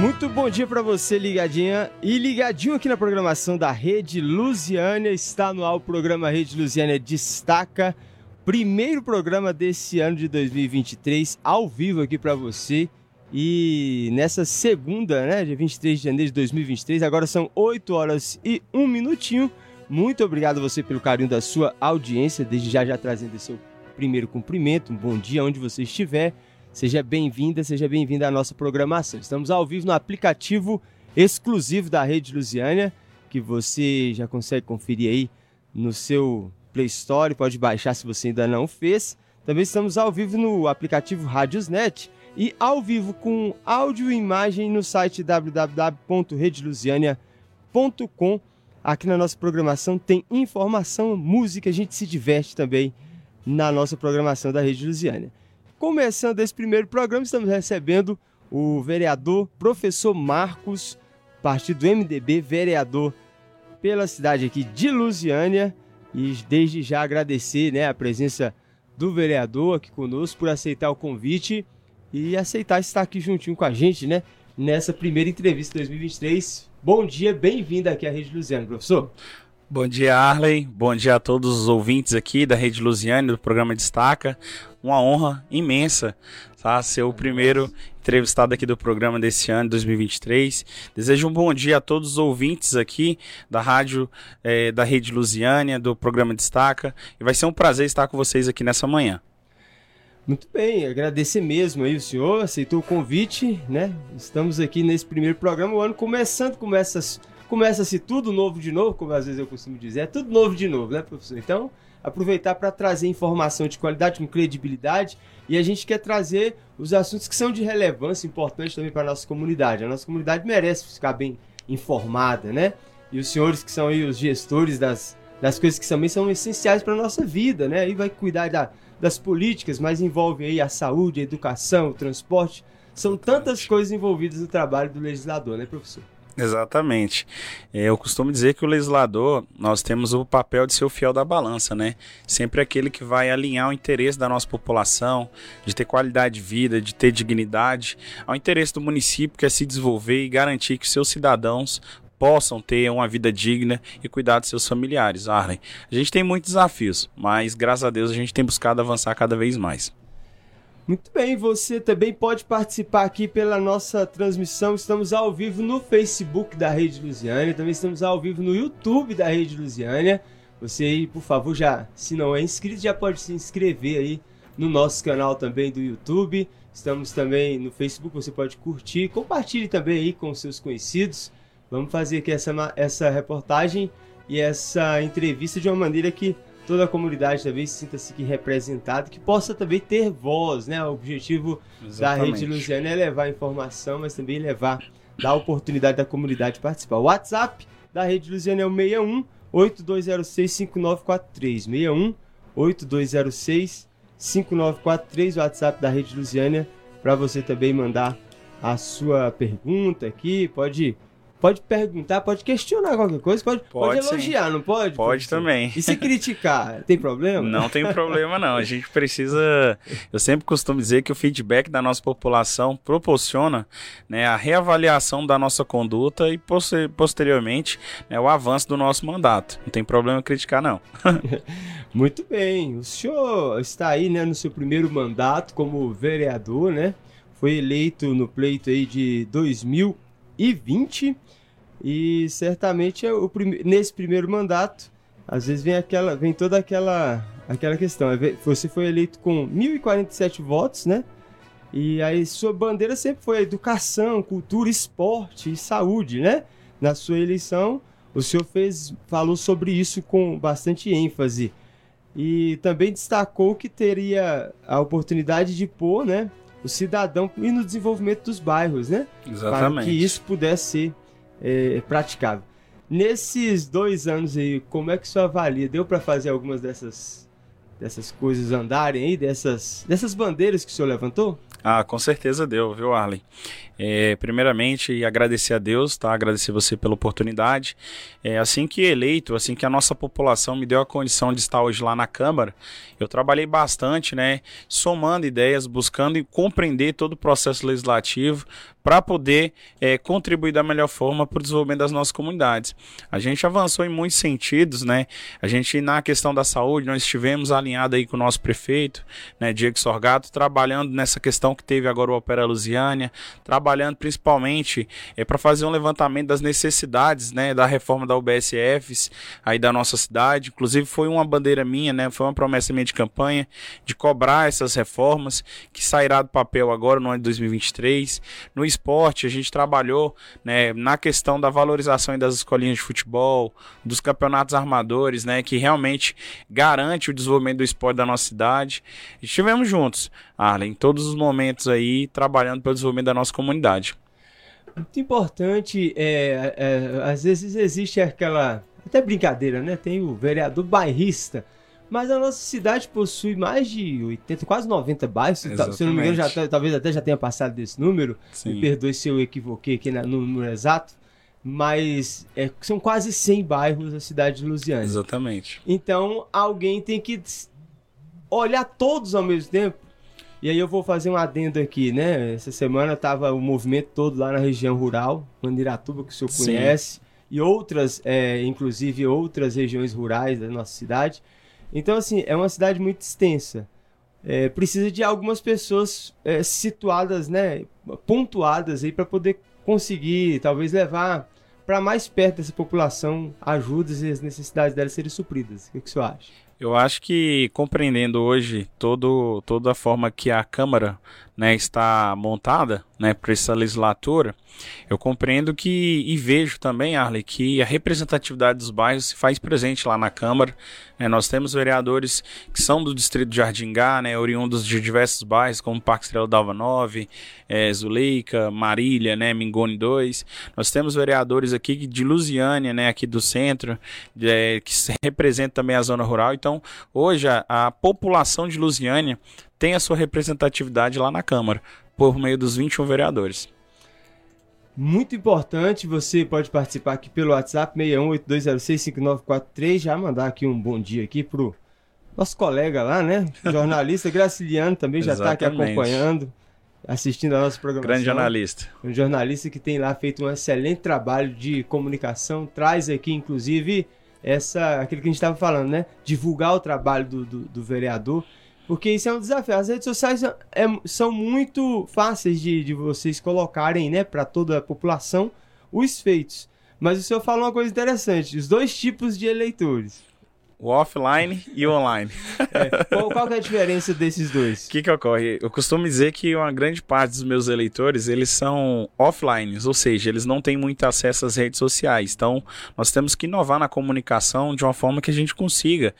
Muito bom dia para você, ligadinha e ligadinho aqui na programação da Rede Lusiânia. Está no ar o programa Rede Lusiânia Destaca, primeiro programa desse ano de 2023, ao vivo aqui para você. E nessa segunda, né, dia 23 de janeiro de 2023, agora são 8 horas e 1 minutinho. Muito obrigado a você pelo carinho da sua audiência, desde já já trazendo seu primeiro cumprimento, um bom dia onde você estiver. Seja bem-vinda, seja bem-vinda à nossa programação. Estamos ao vivo no aplicativo exclusivo da Rede Lusiânia, que você já consegue conferir aí no seu Play Store, pode baixar se você ainda não fez. Também estamos ao vivo no aplicativo Radiosnet e ao vivo com áudio e imagem no site www.redelusiania.com. Aqui na nossa programação tem informação, música, a gente se diverte também na nossa programação da Rede Lusiânia. Começando esse primeiro programa, estamos recebendo o vereador professor Marcos, partido MDB, vereador pela cidade aqui de Lusiânia. E desde já agradecer né, a presença do vereador aqui conosco por aceitar o convite e aceitar estar aqui juntinho com a gente, né? Nessa primeira entrevista de 2023. Bom dia, bem-vindo aqui à Rede Lusiana, professor. Bom dia, Arley. Bom dia a todos os ouvintes aqui da Rede Lusiane, do programa Destaca. Uma honra imensa tá? ser o primeiro entrevistado aqui do programa desse ano, 2023. Desejo um bom dia a todos os ouvintes aqui da rádio é, da Rede Lusiânia, do programa Destaca. E vai ser um prazer estar com vocês aqui nessa manhã. Muito bem, agradecer mesmo aí o senhor, aceitou o convite, né? Estamos aqui nesse primeiro programa, o ano começando, começa começa-se tudo novo de novo, como às vezes eu costumo dizer, é tudo novo de novo, né, professor? Então, aproveitar para trazer informação de qualidade, com credibilidade, e a gente quer trazer os assuntos que são de relevância importante também para a nossa comunidade. A nossa comunidade merece ficar bem informada, né? E os senhores que são aí os gestores das, das coisas que também são essenciais para a nossa vida, né? Aí vai cuidar da, das políticas, mas envolve aí a saúde, a educação, o transporte. São tantas coisas envolvidas no trabalho do legislador, né, professor? Exatamente. É, eu costumo dizer que o legislador, nós temos o papel de ser o fiel da balança, né? Sempre aquele que vai alinhar o interesse da nossa população, de ter qualidade de vida, de ter dignidade, ao interesse do município, que é se desenvolver e garantir que seus cidadãos possam ter uma vida digna e cuidar de seus familiares. Arlen, a gente tem muitos desafios, mas graças a Deus a gente tem buscado avançar cada vez mais. Muito bem, você também pode participar aqui pela nossa transmissão. Estamos ao vivo no Facebook da Rede Lusiânia, também estamos ao vivo no YouTube da Rede Lusiânia. Você aí, por favor, já, se não é inscrito, já pode se inscrever aí no nosso canal também do YouTube. Estamos também no Facebook, você pode curtir, compartilhe também aí com seus conhecidos. Vamos fazer aqui essa, essa reportagem e essa entrevista de uma maneira que toda a comunidade também sinta-se aqui representada, que possa também ter voz, né? O objetivo Exatamente. da Rede Luciana é levar informação, mas também levar, dar oportunidade da comunidade participar. O WhatsApp da Rede Luciana é o 61 8206 5943. 61 8206 5943, o WhatsApp da Rede Lusiana, para você também mandar a sua pergunta aqui, pode Pode perguntar, pode questionar qualquer coisa, pode, pode, pode elogiar, sim. não pode? Pode também. E se criticar, tem problema? Não tem problema não. A gente precisa, eu sempre costumo dizer que o feedback da nossa população proporciona né, a reavaliação da nossa conduta e posteriormente né, o avanço do nosso mandato. Não tem problema criticar não. Muito bem. O senhor está aí né, no seu primeiro mandato como vereador, né? Foi eleito no pleito aí de 2020 e certamente é o prim nesse primeiro mandato, às vezes vem aquela, vem toda aquela, aquela questão. É você foi eleito com 1.047 votos, né? E aí sua bandeira sempre foi educação, cultura, esporte e saúde, né? Na sua eleição, o senhor fez, falou sobre isso com bastante ênfase. E também destacou que teria a oportunidade de pôr, né, o cidadão e no desenvolvimento dos bairros, né? Exatamente. Para que isso pudesse ser é, praticável. Nesses dois anos aí, como é que você avalia? Deu para fazer algumas dessas, dessas coisas andarem aí, dessas, dessas bandeiras que o senhor levantou? Ah, com certeza deu, viu, Arlen? É, primeiramente, agradecer a Deus, tá? Agradecer você pela oportunidade. É, assim que eleito, assim que a nossa população me deu a condição de estar hoje lá na Câmara, eu trabalhei bastante, né? Somando ideias, buscando compreender todo o processo legislativo para poder é, contribuir da melhor forma para o desenvolvimento das nossas comunidades. A gente avançou em muitos sentidos, né? A gente, na questão da saúde, nós estivemos alinhados aí com o nosso prefeito, né, Diego Sorgato, trabalhando nessa questão que teve agora o Opera Lusiânia, trabalhando principalmente é, para fazer um levantamento das necessidades, né, da reforma da UBSFs aí da nossa cidade. Inclusive foi uma bandeira minha, né, foi uma promessa minha de campanha de cobrar essas reformas que sairá do papel agora no ano de 2023. No esporte, a gente trabalhou né, na questão da valorização das escolinhas de futebol, dos campeonatos armadores, né, que realmente garante o desenvolvimento do esporte da nossa cidade. Estivemos juntos, Arlen, em todos os momentos aí, trabalhando pelo desenvolvimento da nossa comunidade. Muito importante, é, é, às vezes existe aquela, até brincadeira, né? Tem o vereador bairrista, mas a nossa cidade possui mais de 80, quase 90 bairros. Exatamente. Se eu não me engano, já, tá, talvez até já tenha passado desse número. Sim. Me perdoe se eu equivoquei aqui no número exato. Mas é, são quase 100 bairros da cidade de Lusiana. Exatamente. Então alguém tem que olhar todos ao mesmo tempo. E aí eu vou fazer um adendo aqui, né? Essa semana tava o movimento todo lá na região rural, Mandiratuba, que o senhor Sim. conhece, e outras, é, inclusive outras regiões rurais da nossa cidade. Então, assim, é uma cidade muito extensa. É, precisa de algumas pessoas é, situadas, né, pontuadas aí para poder conseguir, talvez levar para mais perto dessa população ajudas e as necessidades delas serem supridas. O que, que o senhor acha? Eu acho que compreendendo hoje todo, toda a forma que a Câmara né, está montada né, para essa legislatura, eu compreendo que e vejo também, Arley, que a representatividade dos bairros se faz presente lá na Câmara. Né, nós temos vereadores que são do distrito de Jardingá, né, oriundos de diversos bairros, como Parque Estrela Dalva 9, é, Zuleika, Marília, né, Mingone 2. Nós temos vereadores aqui de Lusiânia, né, aqui do centro, é, que representam também a zona rural. Então, hoje, a, a população de Lusiânia tem a sua representatividade lá na Câmara, por meio dos 21 vereadores. Muito importante, você pode participar aqui pelo WhatsApp 6182065943, já mandar aqui um bom dia aqui pro nosso colega lá, né? Jornalista Graciliano também já está aqui acompanhando, assistindo a nossa programação. Grande jornalista. Um jornalista que tem lá feito um excelente trabalho de comunicação, traz aqui inclusive essa aquilo que a gente estava falando, né? Divulgar o trabalho do, do, do vereador. Porque isso é um desafio. As redes sociais é, são muito fáceis de, de vocês colocarem, né, para toda a população, os feitos. Mas o senhor falou uma coisa interessante: os dois tipos de eleitores. O offline e o online. É. Qual, qual é a diferença desses dois? O que, que ocorre? Eu costumo dizer que uma grande parte dos meus eleitores, eles são offline, ou seja, eles não têm muito acesso às redes sociais. Então, nós temos que inovar na comunicação de uma forma que a gente consiga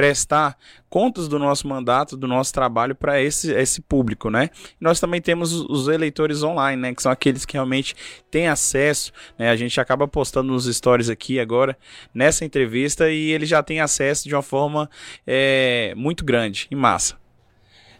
prestar contas do nosso mandato, do nosso trabalho para esse, esse público, né? E nós também temos os eleitores online, né? Que são aqueles que realmente têm acesso, né? A gente acaba postando nos stories aqui agora, nessa entrevista, e ele já tem acesso de uma forma é, muito grande, em massa.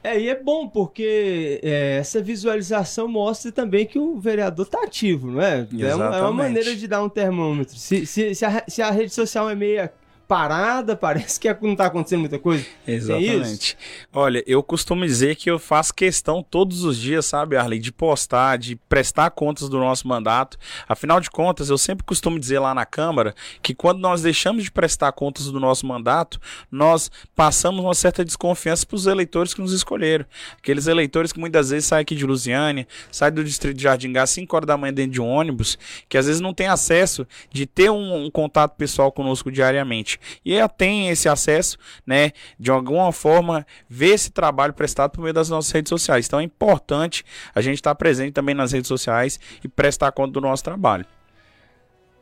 É, e é bom porque é, essa visualização mostra também que o vereador está ativo, não é? É uma, é uma, maneira de dar um termômetro. Se, se, se, a, se a rede social é meia parada, parece que não está acontecendo muita coisa. Exatamente. É Olha, eu costumo dizer que eu faço questão todos os dias, sabe, Arley, de postar, de prestar contas do nosso mandato. Afinal de contas, eu sempre costumo dizer lá na Câmara que quando nós deixamos de prestar contas do nosso mandato, nós passamos uma certa desconfiança para os eleitores que nos escolheram. Aqueles eleitores que muitas vezes saem aqui de Lusiane, saem do distrito de Jardim Gás 5 horas da manhã dentro de um ônibus, que às vezes não tem acesso de ter um, um contato pessoal conosco diariamente e ela tem esse acesso, né, de alguma forma, ver esse trabalho prestado por meio das nossas redes sociais. Então é importante a gente estar presente também nas redes sociais e prestar conta do nosso trabalho.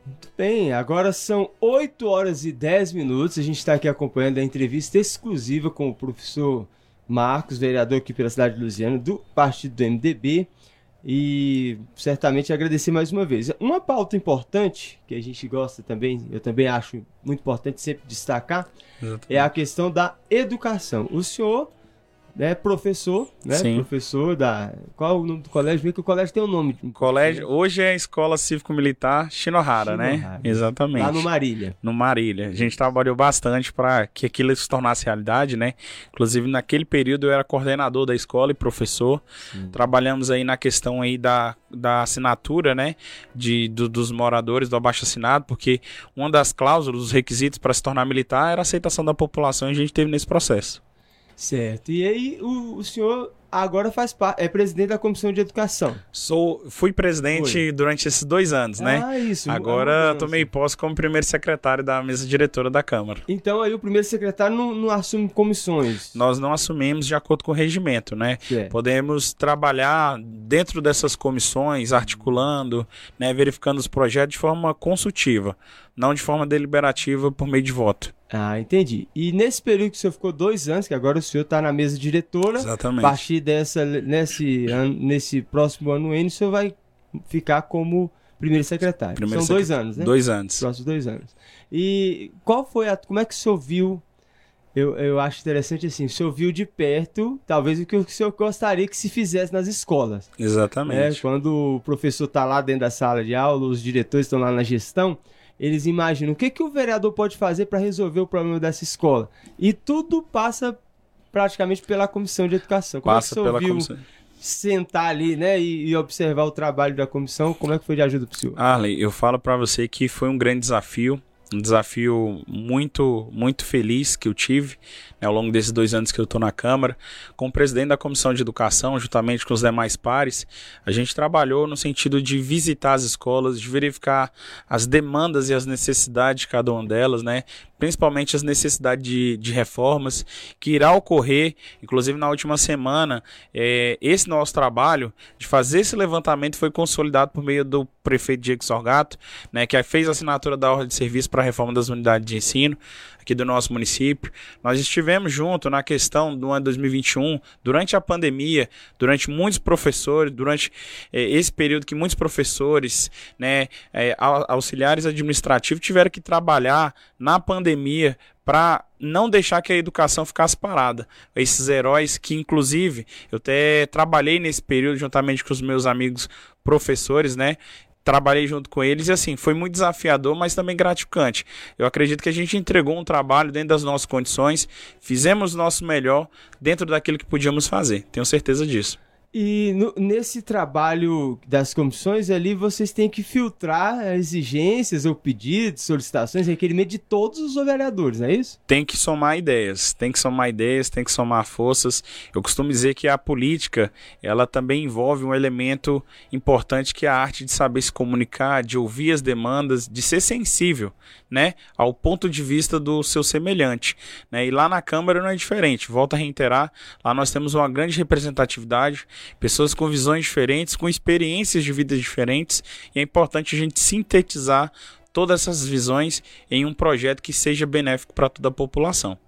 Muito bem, agora são 8 horas e 10 minutos. A gente está aqui acompanhando a entrevista exclusiva com o professor Marcos, vereador aqui pela cidade de Luziano, do partido do MDB e certamente agradecer mais uma vez. Uma pauta importante que a gente gosta também, eu também acho muito importante sempre destacar, Exatamente. é a questão da educação. O senhor né, professor, né? Sim. Professor da. Qual o nome do colégio? Vê que o colégio tem um nome. Colégio, hoje é a Escola Cívico-Militar Shinohara, né? Exatamente. Lá no Marília. no Marília. A gente trabalhou bastante para que aquilo se tornasse realidade, né? Inclusive naquele período eu era coordenador da escola e professor. Trabalhamos aí na questão aí da, da assinatura, né? De, do- dos moradores do abaixo assinado, porque uma das cláusulas, os requisitos para se tornar militar era a aceitação da população e a gente teve nesse processo. Certo. E aí, o, o senhor agora faz parte. É presidente da Comissão de Educação. Sou, fui presidente Foi. durante esses dois anos, né? Ah, isso. Agora mudança. tomei posse como primeiro secretário da mesa diretora da Câmara. Então aí o primeiro secretário não, não assume comissões. Nós não assumimos de acordo com o regimento, né? Certo. Podemos trabalhar dentro dessas comissões, articulando, né, verificando os projetos de forma consultiva, não de forma deliberativa por meio de voto. Ah, entendi. E nesse período que o senhor ficou dois anos, que agora o senhor está na mesa diretora, a Exatamente. partir dessa, nesse, ano- nesse próximo ano N, o senhor vai ficar como primeiro secretário. Primeiro São dois anos, né? Dois anos. Próximos dois anos. E qual foi a. Como é que o senhor viu? Eu, eu acho interessante assim, o senhor viu de perto, talvez o que o senhor gostaria que se fizesse nas escolas. né? Exatamente. Quando o professor está lá dentro da sala de aula, os diretores estão lá na gestão, eles imaginam o que, que o vereador pode fazer para resolver o problema dessa escola. E tudo passa praticamente pela comissão de educação. Como Passa é que pela viu comissão. sentar ali, né, e, e observar o trabalho da comissão? Como é que foi de ajuda para o senhor? Arley, eu falo pra você que foi um grande desafio, um desafio muito, muito feliz que eu tive né, ao longo desses dois anos que eu estou na Câmara. Como presidente da Comissão de Educação, juntamente com os demais pares, a gente trabalhou no sentido de visitar as escolas, de verificar as demandas e as necessidades de cada uma delas, né? Principalmente as necessidades de, de reformas que irá ocorrer, inclusive na última semana, é, esse nosso trabalho de fazer esse levantamento foi consolidado por meio do prefeito Diego Sorgato, né, que fez a assinatura da ordem de serviço para a reforma das unidades de ensino aqui do nosso município. Nós estivemos junto na questão do ano 2021, durante a pandemia, durante muitos professores, durante eh, esse período que muitos professores, né, eh, au- auxiliares administrativos tiveram que trabalhar na pandemia para não deixar que a educação ficasse parada. Esses heróis que, inclusive, eu até trabalhei nesse período juntamente com os meus amigos professores, né? Trabalhei junto com eles e assim, foi muito desafiador, mas também gratificante. Eu acredito que a gente entregou um trabalho dentro das nossas condições, fizemos o nosso melhor dentro daquilo que podíamos fazer. Tenho certeza disso. E no- nesse trabalho das comissões ali, vocês têm que filtrar exigências ou pedidos, solicitações, requerimentos de todos os vereadores, não é isso? tem que somar ideias, tem que somar ideias, tem que somar forças. Eu costumo dizer que a política, ela também envolve um elemento importante que é a arte de saber se comunicar, de ouvir as demandas, de ser sensível, né, ao ponto de vista do seu semelhante, né? E lá na Câmara não é diferente. Volto a reiterar, lá nós temos uma grande representatividade, pessoas com visões diferentes, com experiências de vida diferentes, e é importante a gente sintetizar todas essas visões em um projeto que seja benéfico para toda a população.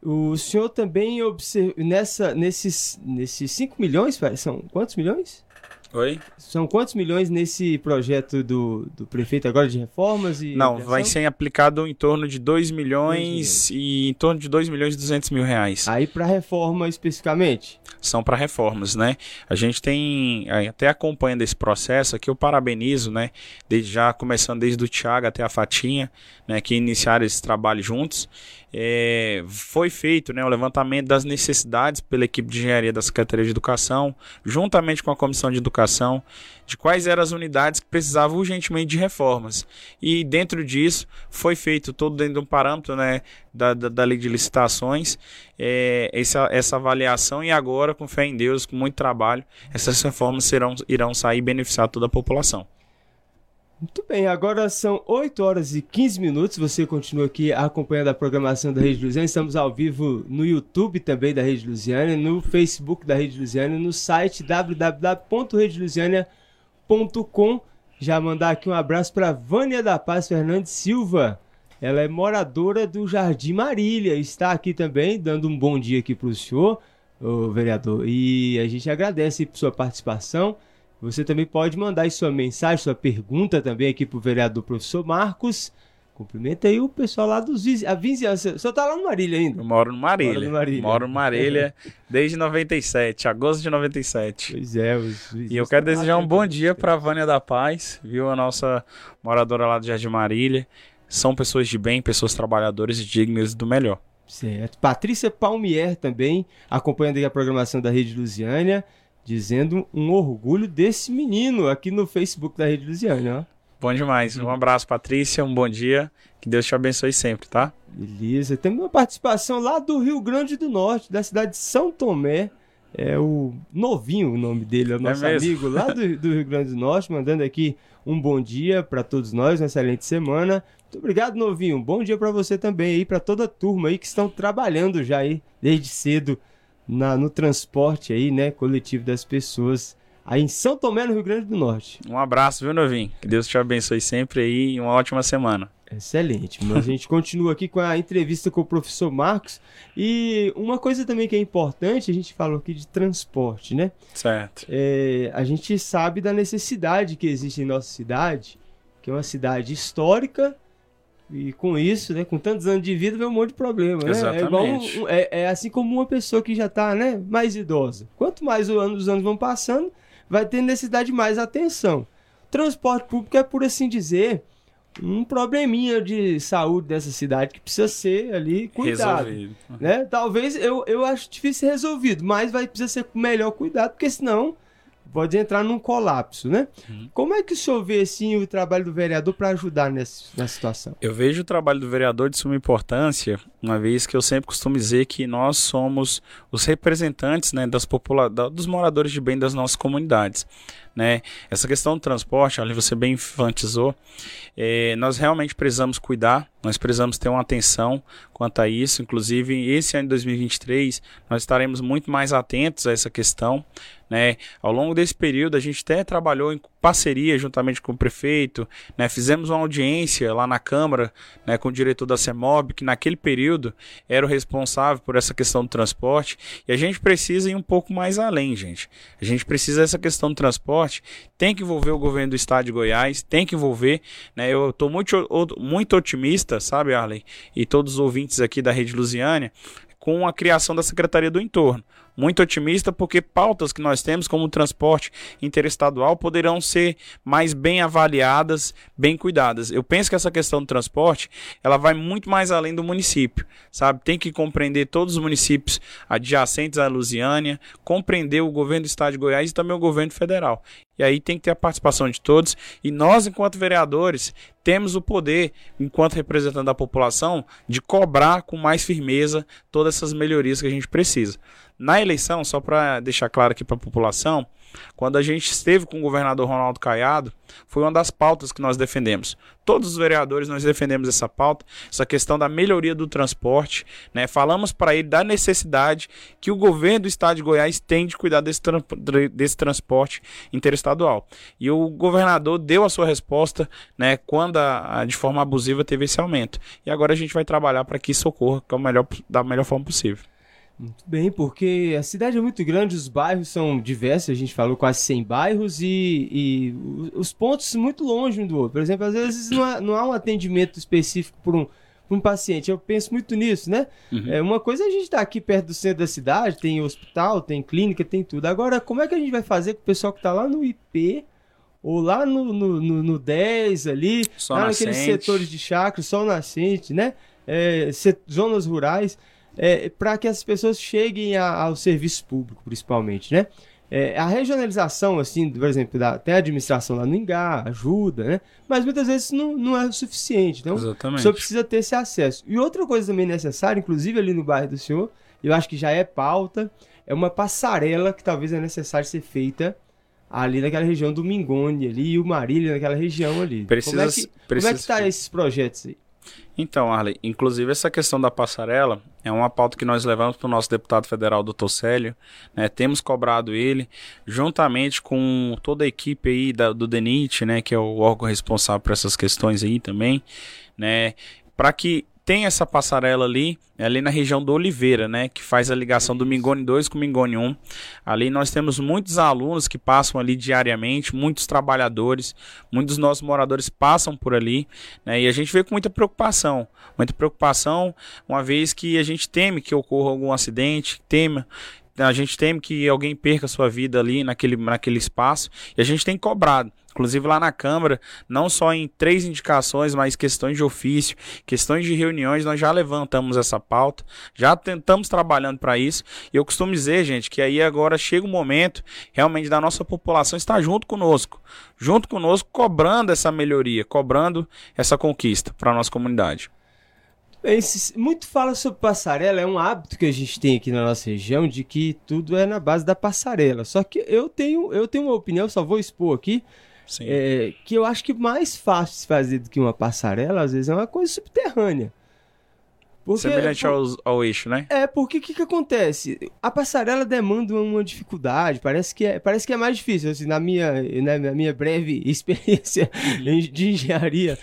O senhor também observa nessa, nesses, nesses 5 milhões, são quantos milhões? Oi? São quantos milhões nesse projeto do, do prefeito agora de reformas e Não, vai ser aplicado em torno de 2 milhões e em torno de 2 milhões e 200 mil reais. Aí para reforma especificamente? São para reformas, né? A gente tem, até acompanhando esse processo aqui, eu parabenizo, né? Desde já, começando desde o Thiago até a Fatinha, né? Que iniciaram esse trabalho juntos. É, foi feito né, o levantamento das necessidades pela equipe de engenharia da Secretaria de Educação, juntamente com a Comissão de Educação, de quais eram as unidades que precisavam urgentemente de reformas. E dentro disso foi feito todo dentro de um parâmetro né, da, da, da lei de licitações, é, essa, essa avaliação e agora, com fé em Deus, com muito trabalho, essas reformas serão, irão sair e beneficiar toda a população. Muito bem, agora são 8 horas e 15 minutos. Você continua aqui acompanhando a programação da Rede Lusiana. Estamos ao vivo no YouTube também da Rede Lusiana, no Facebook da Rede Lusiana, no site www.redelusiana.com. Já mandar aqui um abraço para Vânia da Paz Fernandes Silva. Ela é moradora do Jardim Marília. Está aqui também, dando um bom dia aqui para o senhor, o vereador. E a gente agradece sua participação. Você também pode mandar aí sua mensagem, sua pergunta também aqui para o vereador professor Marcos, Cumprimenta aí o pessoal lá dos. A vizinhança. O senhor tá lá no Marília ainda? Eu moro no Marília. Moro no Marília. Moro no Marília desde 97, agosto de 97. Pois é, os E eu quero desejar um bom dia para Vânia da Paz, viu? A nossa moradora lá do Jardim Marília. São pessoas de bem, pessoas trabalhadoras e dignas do melhor. Certo. Patrícia Palmier também, acompanhando aí a programação da Rede Lusiânia, dizendo um orgulho desse menino aqui no Facebook da Rede Lusiânia, ó. Bom demais. Um abraço, Patrícia. Um bom dia. Que Deus te abençoe sempre, tá? Beleza. Temos uma participação lá do Rio Grande do Norte, da cidade de São Tomé. É o Novinho, o nome dele, é o nosso mesmo? amigo lá do, do Rio Grande do Norte, mandando aqui um bom dia para todos nós, uma excelente semana. Muito obrigado, Novinho. Bom dia para você também aí, para toda a turma aí que estão trabalhando já aí desde cedo na, no transporte aí, né, coletivo das pessoas aí em São Tomé, no Rio Grande do Norte. Um abraço, viu, Novinho? Que Deus te abençoe sempre aí e uma ótima semana. Excelente. Mas a gente continua aqui com a entrevista com o professor Marcos. E uma coisa também que é importante, a gente falou aqui de transporte, né? Certo. É, a gente sabe da necessidade que existe em nossa cidade, que é uma cidade histórica. E com isso, né, com tantos anos de vida, vem um monte de problema, né? É, um- é, é assim como uma pessoa que já está né, mais idosa. Quanto mais o ano- os anos vão passando, vai ter necessidade de mais atenção. Transporte público é, por assim dizer, um probleminha de saúde dessa cidade que precisa ser ali cuidado. Resolvido. Né? Talvez eu, eu acho difícil ser resolvido, mas vai precisar ser com melhor cuidado, porque senão pode entrar num colapso, né? Uhum. Como é que o senhor vê assim, o trabalho do vereador para ajudar nessa, nessa situação? Eu vejo o trabalho do vereador de suma importância, uma vez que eu sempre costumo dizer que nós somos os representantes né, das popula da- dos moradores de bem das nossas comunidades. Né? Essa questão do transporte, ali você bem enfatizou, eh, nós realmente precisamos cuidar, nós precisamos ter uma atenção quanto a isso. Inclusive, esse ano de 2023, nós estaremos muito mais atentos a essa questão. Né? Ao longo desse período, a gente até trabalhou em parceria juntamente com o prefeito, né? fizemos uma audiência lá na Câmara né, com o diretor da CEMOB, que naquele período era o responsável por essa questão do transporte, e a gente precisa ir um pouco mais além, gente. A gente precisa dessa questão do transporte, tem que envolver o governo do estado de Goiás, tem que envolver, né? Eu estou muito, muito otimista, sabe, Arley, e todos os ouvintes aqui da Rede Lusiânia, com a criação da Secretaria do Entorno. Muito otimista porque pautas que nós temos, como o transporte interestadual, poderão ser mais bem avaliadas, bem cuidadas. Eu penso que essa questão do transporte, ela vai muito mais além do município, sabe? Tem que compreender todos os municípios adjacentes à Lusiânia, compreender o governo do estado de Goiás e também o governo federal. E aí tem que ter a participação de todos. E nós, enquanto vereadores, temos o poder, enquanto representante da população, de cobrar com mais firmeza todas essas melhorias que a gente precisa. Na eleição, só para deixar claro aqui para a população, quando a gente esteve com o governador Ronaldo Caiado, foi uma das pautas que nós defendemos. Todos os vereadores nós defendemos essa pauta, essa questão da melhoria do transporte, né? Falamos para ele da necessidade que o governo do estado de Goiás tem de cuidar desse, tran- desse transporte interestadual. E o governador deu a sua resposta, né, quando a, a- de forma abusiva teve esse aumento. E agora a gente vai trabalhar para que isso ocorra a melhor, da melhor forma possível. Muito bem, porque a cidade é muito grande, os bairros são diversos, a gente falou quase 100 bairros e, e os pontos muito longe um do outro. Por exemplo, às vezes não há, não há um atendimento específico por um, por um paciente. Eu penso muito nisso, né? É, uma coisa é a gente estar aqui perto do centro da cidade, tem hospital, tem clínica, tem tudo. Agora, como é que a gente vai fazer com o pessoal que está lá no IP ou lá no, no, no, no 10 ali, Sol lá naqueles setores de chakra, sol nascente, né? É, se- zonas rurais, para que as pessoas cheguem a- ao serviço público, principalmente, né? É, a regionalização, assim, por exemplo, da, tem a administração lá no Ingá, ajuda, né? Mas muitas vezes não, não é o suficiente. Então, o Exatamente. senhor precisa ter esse acesso. E outra coisa também necessária, inclusive ali no bairro do senhor, eu acho que já é pauta, é uma passarela que talvez é necessário ser feita ali naquela região do Mingone ali, e o Marília naquela região ali. Precisa- como é que, como é que tá esses projetos aí? Então, Arley, inclusive essa questão da passarela é uma pauta que nós levamos para o nosso deputado federal, doutor Célio. né? Temos cobrado ele, juntamente com toda a equipe aí da- do DENIT, né, que é o órgão responsável por essas questões aí também, né, para que tem essa passarela ali, é ali na região do Oliveira, né, que faz a ligação do Mingone 2 com o Mingone 1. Ali nós temos muitos alunos que passam ali diariamente, muitos trabalhadores, muitos dos nossos moradores passam por ali, né, e a gente vê com muita preocupação, muita preocupação, uma vez que a gente teme que ocorra algum acidente, teme a gente teme que alguém perca sua vida ali naquele, naquele espaço e a gente tem cobrado. Inclusive lá na Câmara, não só em três indicações, mas questões de ofício, questões de reuniões, nós já levantamos essa pauta, já tentamos trabalhando para isso. E eu costumo dizer, gente, que aí agora chega o momento realmente da nossa população estar junto conosco, junto conosco, cobrando essa melhoria, cobrando essa conquista para a nossa comunidade. Muito fala sobre passarela, é um hábito que a gente tem aqui na nossa região de que tudo é na base da passarela. Só que eu tenho, eu tenho uma opinião, só vou expor aqui, é, que eu acho que mais fácil de fazer do que uma passarela, às vezes, é uma coisa subterrânea. Porque, Semelhante ao, ao eixo, né? É, porque o que, que acontece? A passarela demanda uma dificuldade, parece que é, parece que é mais difícil, assim, na minha, na, na minha breve experiência de engenharia,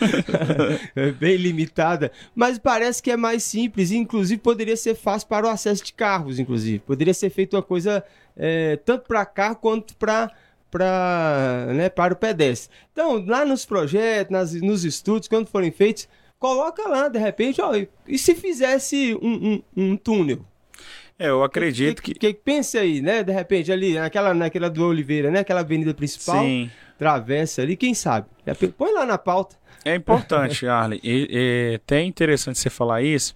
bem limitada, mas parece que é mais simples, e inclusive poderia ser fácil para o acesso de carros, inclusive. Poderia ser feito uma coisa é, tanto para carro quanto para para né, para o pedestre. Então, lá nos projetos, nas, nos estudos, quando forem feitos, coloca lá, de repente, ó, e se fizesse um, um, um túnel? É, eu acredito que, que, que... Pense aí, né? De repente, ali, naquela, naquela do Oliveira, né? Aquela avenida principal. Sim. Travessa ali, quem sabe? Põe lá na pauta. É importante, Arlen. E, e, até interessante você falar isso.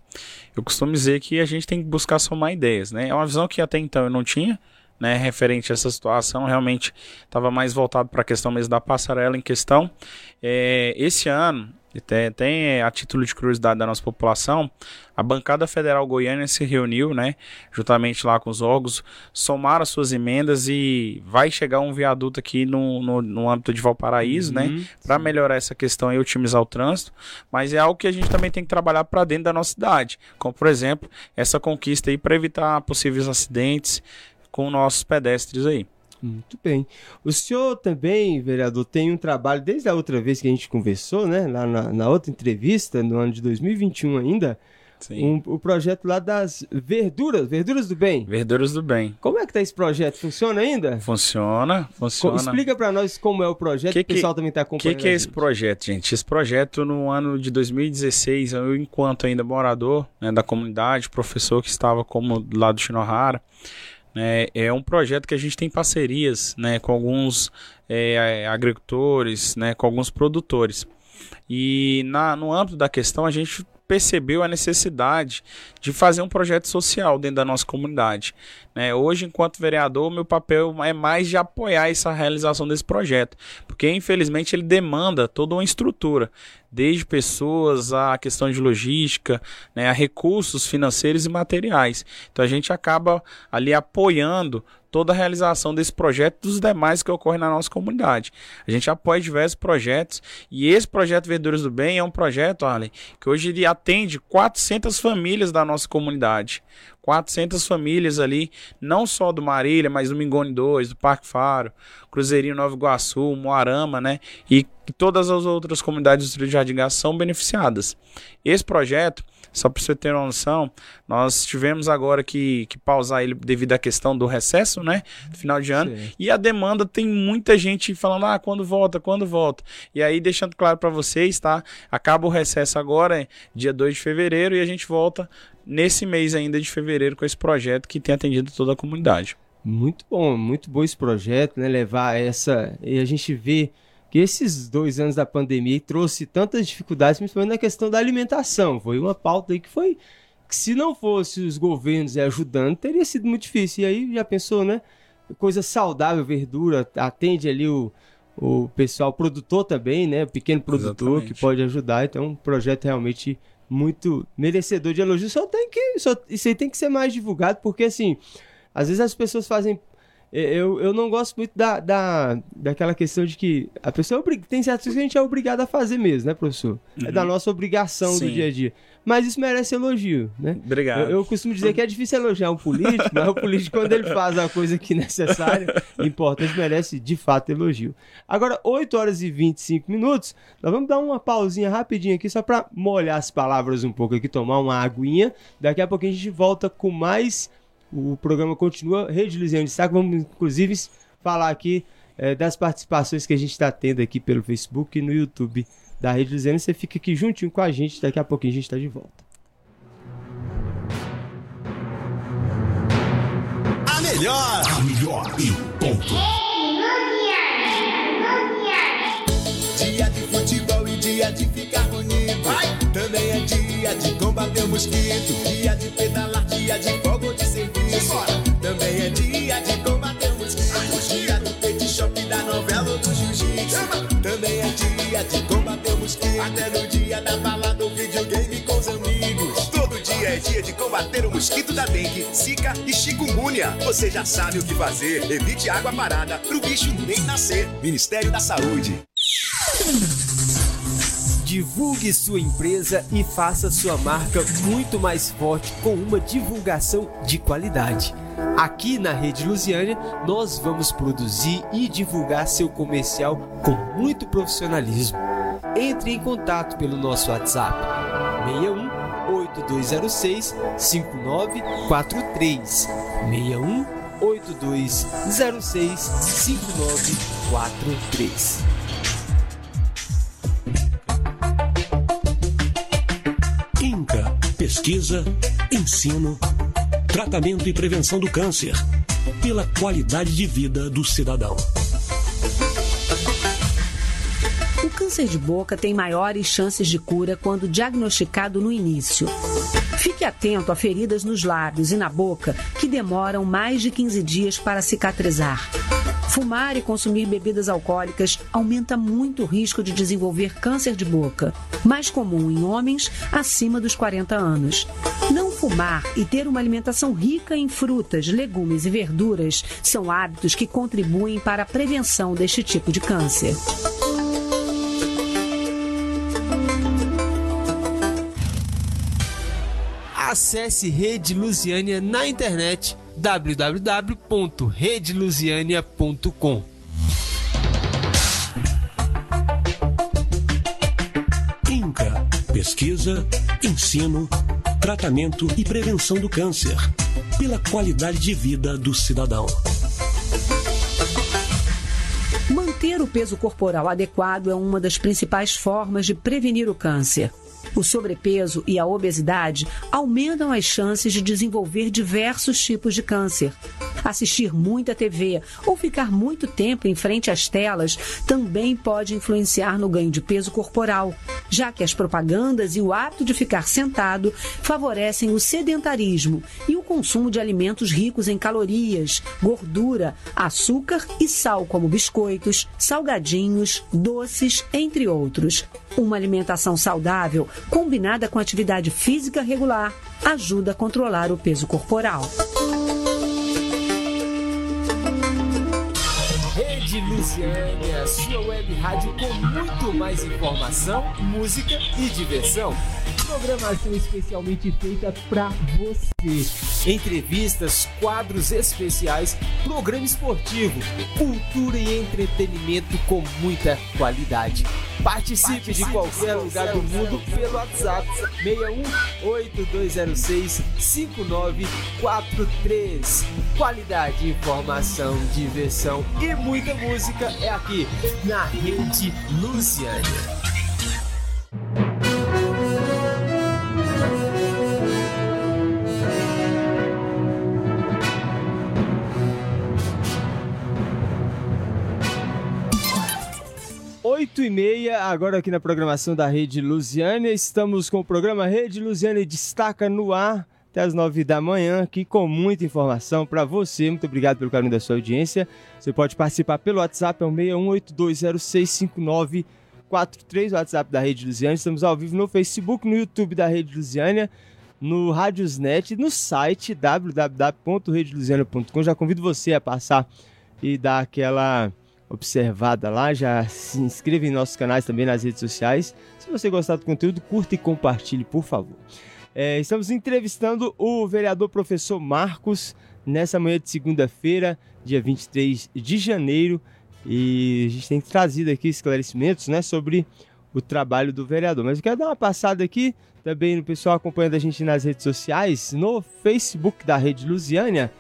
Eu costumo dizer que a gente tem que buscar somar ideias, né? É uma visão que até então eu não tinha né, referente a essa situação, realmente estava mais voltado para a questão mesmo da passarela em questão. É, esse ano, tem, é, a título de curiosidade da nossa população, a bancada federal goiana se reuniu, né, juntamente lá com os órgãos, somaram as suas emendas e vai chegar um viaduto aqui no, no, no âmbito de Valparaíso, né, uhum, né, para melhorar essa questão e otimizar o trânsito, mas é algo que a gente também tem que trabalhar para dentro da nossa cidade, como por exemplo, essa conquista aí para evitar possíveis acidentes, com nossos pedestres aí. Muito bem. O senhor também, vereador, tem um trabalho, desde a outra vez que a gente conversou, né? Lá na, na outra entrevista, no ano de 2021 ainda, um, o projeto lá das verduras, verduras do bem. Verduras do bem. Como é que tá esse projeto? Funciona ainda? Funciona, funciona. explica para nós como é o projeto, que, que o pessoal também tá acompanhando. O que, que é esse projeto, gente? Esse projeto no ano de 2016, eu enquanto ainda morador né, da comunidade, professor que estava como lá do Shinohara, né, é um projeto que a gente tem parcerias né, com alguns é, agricultores, né, com alguns produtores. E na, no âmbito da questão, a gente percebeu a necessidade de fazer um projeto social dentro da nossa comunidade. Né? Hoje, enquanto vereador, meu papel é mais de apoiar essa realização desse projeto, porque infelizmente ele demanda toda uma estrutura, desde pessoas a questão de logística, né, a recursos financeiros e materiais. Então a gente acaba ali apoiando toda a realização desse projeto dos demais que ocorrem na nossa comunidade. A gente apoia diversos projetos e esse projeto Verduras do Bem é um projeto, Arlen, que hoje ele atende 400 famílias da nossa comunidade. 400 famílias ali, não só do Marília, mas do Mingone 2, do Parque Faro, Cruzeirinho Nova Iguaçu, Moarama, né? E todas as outras comunidades do Trilho de Jardim Gás são beneficiadas. Esse projeto só para você ter uma noção, nós tivemos agora que, que pausar ele devido à questão do recesso, né? Final de ano. Sim. E a demanda tem muita gente falando, ah, quando volta, quando volta. E aí, deixando claro para vocês, tá? Acaba o recesso agora, dia 2 de fevereiro, e a gente volta nesse mês ainda de fevereiro com esse projeto que tem atendido toda a comunidade. Muito bom, muito bom esse projeto, né? Levar essa. E a gente vê que esses dois anos da pandemia trouxe tantas dificuldades, principalmente na questão da alimentação. Foi uma pauta aí que foi. que se não fosse os governos ajudando, teria sido muito difícil. E aí já pensou, né? Coisa saudável, verdura, atende ali o, o pessoal, o produtor também, né? O pequeno produtor Exatamente. que pode ajudar. Então, um projeto realmente muito merecedor de elogio. Só tem que. Só, isso aí tem que ser mais divulgado, porque assim, às vezes as pessoas fazem eu, eu não gosto muito da, da, daquela questão de que a pessoa é tem certas coisas que a gente é obrigado a fazer mesmo, né, professor? Uhum. É da uhum. nossa obrigação Sim. do dia a dia. Mas isso merece elogio, né? Obrigado. Eu, eu, costumo dizer que é difícil elogiar um político, mas o político, quando ele faz a coisa que é necessária, importante, merece de fato elogio. Agora, 8 horas e 25 minutos, nós vamos dar uma pausinha rapidinho aqui, só para molhar as palavras um pouco aqui, tomar uma aguinha. Daqui a pouco a gente volta com mais o programa continua. Rede Luziano de Destaque, vamos inclusive falar aqui é, das participações que a gente está tendo aqui pelo Facebook e no YouTube da Rede Luziano. Você fica aqui juntinho com a gente, daqui a pouquinho a gente está de volta. A melhor! A melhor e ponto. Dia de futebol e dia de ficar bonito. Vai. Também é dia de combater o mosquito. Dia de pedalar, dia de fogo de serviço. Também é dia de combater o. Dia do pet shop da novela do jiu-jitsu. Também é dia de combater o. Até no dia da balada ou videogame com os amigos. Todo dia é dia de combater o mosquito da dengue, zika e chikungunya. Você já sabe o que fazer. Evite água parada pro bicho nem nascer. Ministério da Saúde. Divulgue sua empresa e faça sua marca muito mais forte com uma divulgação de qualidade. Aqui na Rede Lusiânia, nós vamos produzir e divulgar seu comercial com muito profissionalismo. Entre em contato pelo nosso WhatsApp 61 8206 5943 61 8206 5943 pesquisa, ensino, tratamento e prevenção do câncer, pela qualidade de vida do cidadão. O câncer de boca tem maiores chances de cura quando diagnosticado no início. Fique atento a feridas nos lábios e na boca que demoram mais de 15 dias para cicatrizar. Fumar e consumir bebidas alcoólicas aumenta muito o risco de desenvolver câncer de boca, mais comum em homens acima dos 40 anos. Não fumar e ter uma alimentação rica em frutas, legumes e verduras são hábitos que contribuem para a prevenção deste tipo de câncer. Acesse Rede Lusiânia na internet www.redelusiania.com. INCA Pesquisa, ensino, tratamento e prevenção do câncer. Pela qualidade de vida do cidadão. Manter o peso corporal adequado é uma das principais formas de prevenir o câncer. O sobrepeso e a obesidade aumentam as chances de desenvolver diversos tipos de câncer. Assistir muita TV ou ficar muito tempo em frente às telas também pode influenciar no ganho de peso corporal, já que as propagandas e o hábito de ficar sentado favorecem o sedentarismo e o consumo de alimentos ricos em calorias, gordura, açúcar e sal, como biscoitos, salgadinhos, doces, entre outros. Uma alimentação saudável, combinada com atividade física regular, ajuda a controlar o peso corporal. Rede Luciane, sua web rádio com muito mais informação, música e diversão. Programação especialmente feita para você. Entrevistas, quadros especiais, programa esportivo, cultura e entretenimento com muita qualidade. Participe de qualquer lugar do mundo pelo WhatsApp 618-206-5943. Qualidade, informação, diversão e muita música é aqui na Rede Lusiana. 8 e meia, agora aqui na programação da Rede Lusiana. Estamos com o programa Rede Lusiana Destaca no ar até as 9 da manhã, aqui com muita informação para você. Muito obrigado pelo carinho da sua audiência. Você pode participar pelo WhatsApp, é o 6182065943, WhatsApp da Rede Lusiana. Estamos ao vivo no Facebook, no YouTube da Rede Lusiana, no Radiosnet, no site www.redelusiana.com. Já convido você a passar e dar aquela observada lá, já se inscreva em nossos canais também nas redes sociais. Se você gostar do conteúdo, curta e compartilhe, por favor. É, estamos entrevistando o vereador professor Marcos nessa manhã de segunda-feira, dia 23 de janeiro, e a gente tem trazido aqui esclarecimentos né, sobre o trabalho do vereador. Mas eu quero dar uma passada aqui também no pessoal acompanhando a gente nas redes sociais, no Facebook da Rede Lusiânia,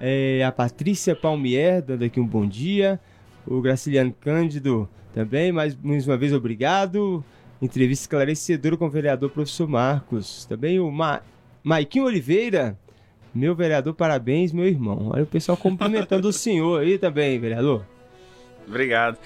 é, a Patrícia Palmier dando aqui um bom dia, o Graciliano Cândido também, mais, mais uma vez obrigado. Entrevista esclarecedora com o vereador professor Marcos. Também o Ma Maiquinho Oliveira, meu vereador, parabéns, meu irmão. Olha o pessoal cumprimentando o senhor aí também, vereador. Obrigado.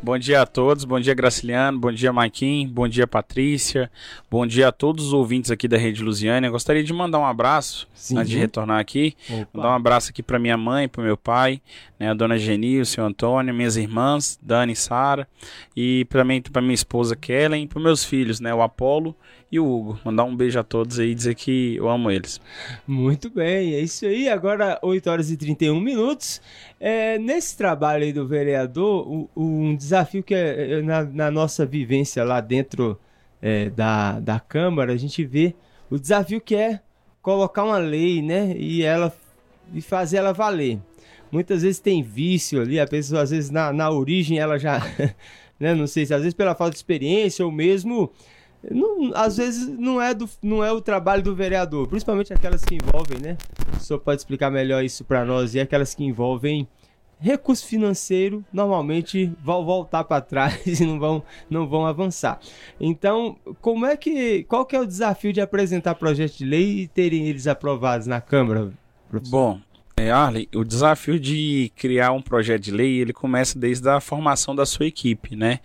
Bom dia a todos, bom dia Graciliano, bom dia Maikin, bom dia Patrícia, bom dia a todos os ouvintes aqui da Rede Lusiana. gostaria de mandar um abraço Sim. antes de retornar aqui. Opa. Mandar um abraço aqui para minha mãe, para meu pai, né, a dona Geni, o senhor Antônio, minhas irmãs, Dani e Sara, e também para minha esposa Kellen, para meus filhos, né, o Apolo e o Hugo. Mandar um beijo a todos aí e dizer que eu amo eles. Muito bem, é isso aí. Agora 8 horas e 31 minutos. É, nesse trabalho aí do vereador, o, o, um desafio que é, é na, na nossa vivência lá dentro é, da, da Câmara, a gente vê o desafio que é colocar uma lei, né? E ela e fazer ela valer. Muitas vezes tem vício ali, a pessoa às vezes na, na origem ela já, né? Não sei se às vezes pela falta de experiência ou mesmo não, às vezes não é, do, não é o trabalho do vereador, principalmente aquelas que envolvem, né? O senhor pode explicar melhor isso para nós, e aquelas que envolvem recurso financeiro, normalmente vão voltar para trás e não vão, não vão avançar. Então, como é que, qual que é o desafio de apresentar projetos de lei e terem eles aprovados na Câmara? Professor? Bom, é, Arley, o desafio de criar um projeto de lei, ele começa desde a formação da sua equipe, né?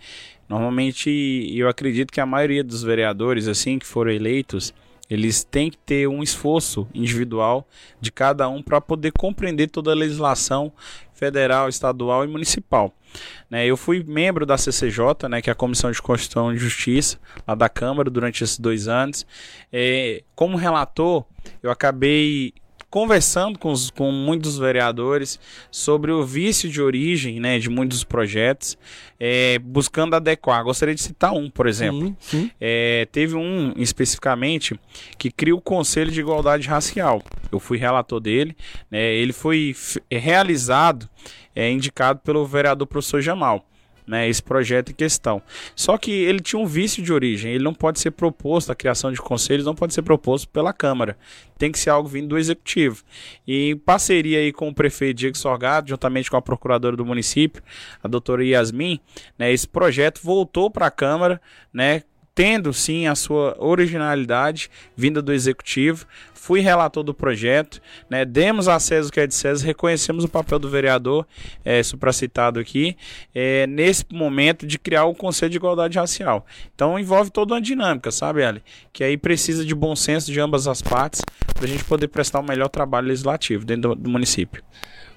Normalmente, eu acredito que a maioria dos vereadores, assim, que foram eleitos, eles têm que ter um esforço individual de cada um para poder compreender toda a legislação federal, estadual e municipal. Né, eu fui membro da CCJ, né, que é a Comissão de Constituição e Justiça, lá da Câmara, durante esses dois anos. É, como relator, eu acabei conversando com, os, com muitos vereadores sobre o vício de origem né, de muitos projetos, é, buscando adequar. Gostaria de citar um, por exemplo. Sim, sim. É, teve um especificamente que cria o Conselho de Igualdade Racial. Eu fui relator dele. Né, ele foi realizado, é, indicado pelo vereador professor Jamal né, esse projeto em questão. Só que ele tinha um vício de origem, ele não pode ser proposto, a criação de conselhos não pode ser proposto pela Câmara, tem que ser algo vindo do Executivo. E em parceria aí com o prefeito Diego Sorgado, juntamente com a procuradora do município, a doutora Yasmin, né, esse projeto voltou para a Câmara, né, tendo sim a sua originalidade vinda do executivo. Fui relator do projeto, né? demos a César o que é de César, reconhecemos o papel do vereador, é, supracitado aqui, é, nesse momento de criar o Conselho de Igualdade Racial. Então envolve toda uma dinâmica, sabe, Ali? Que aí precisa de bom senso de ambas as partes para a gente poder prestar o um melhor trabalho legislativo dentro do, do município.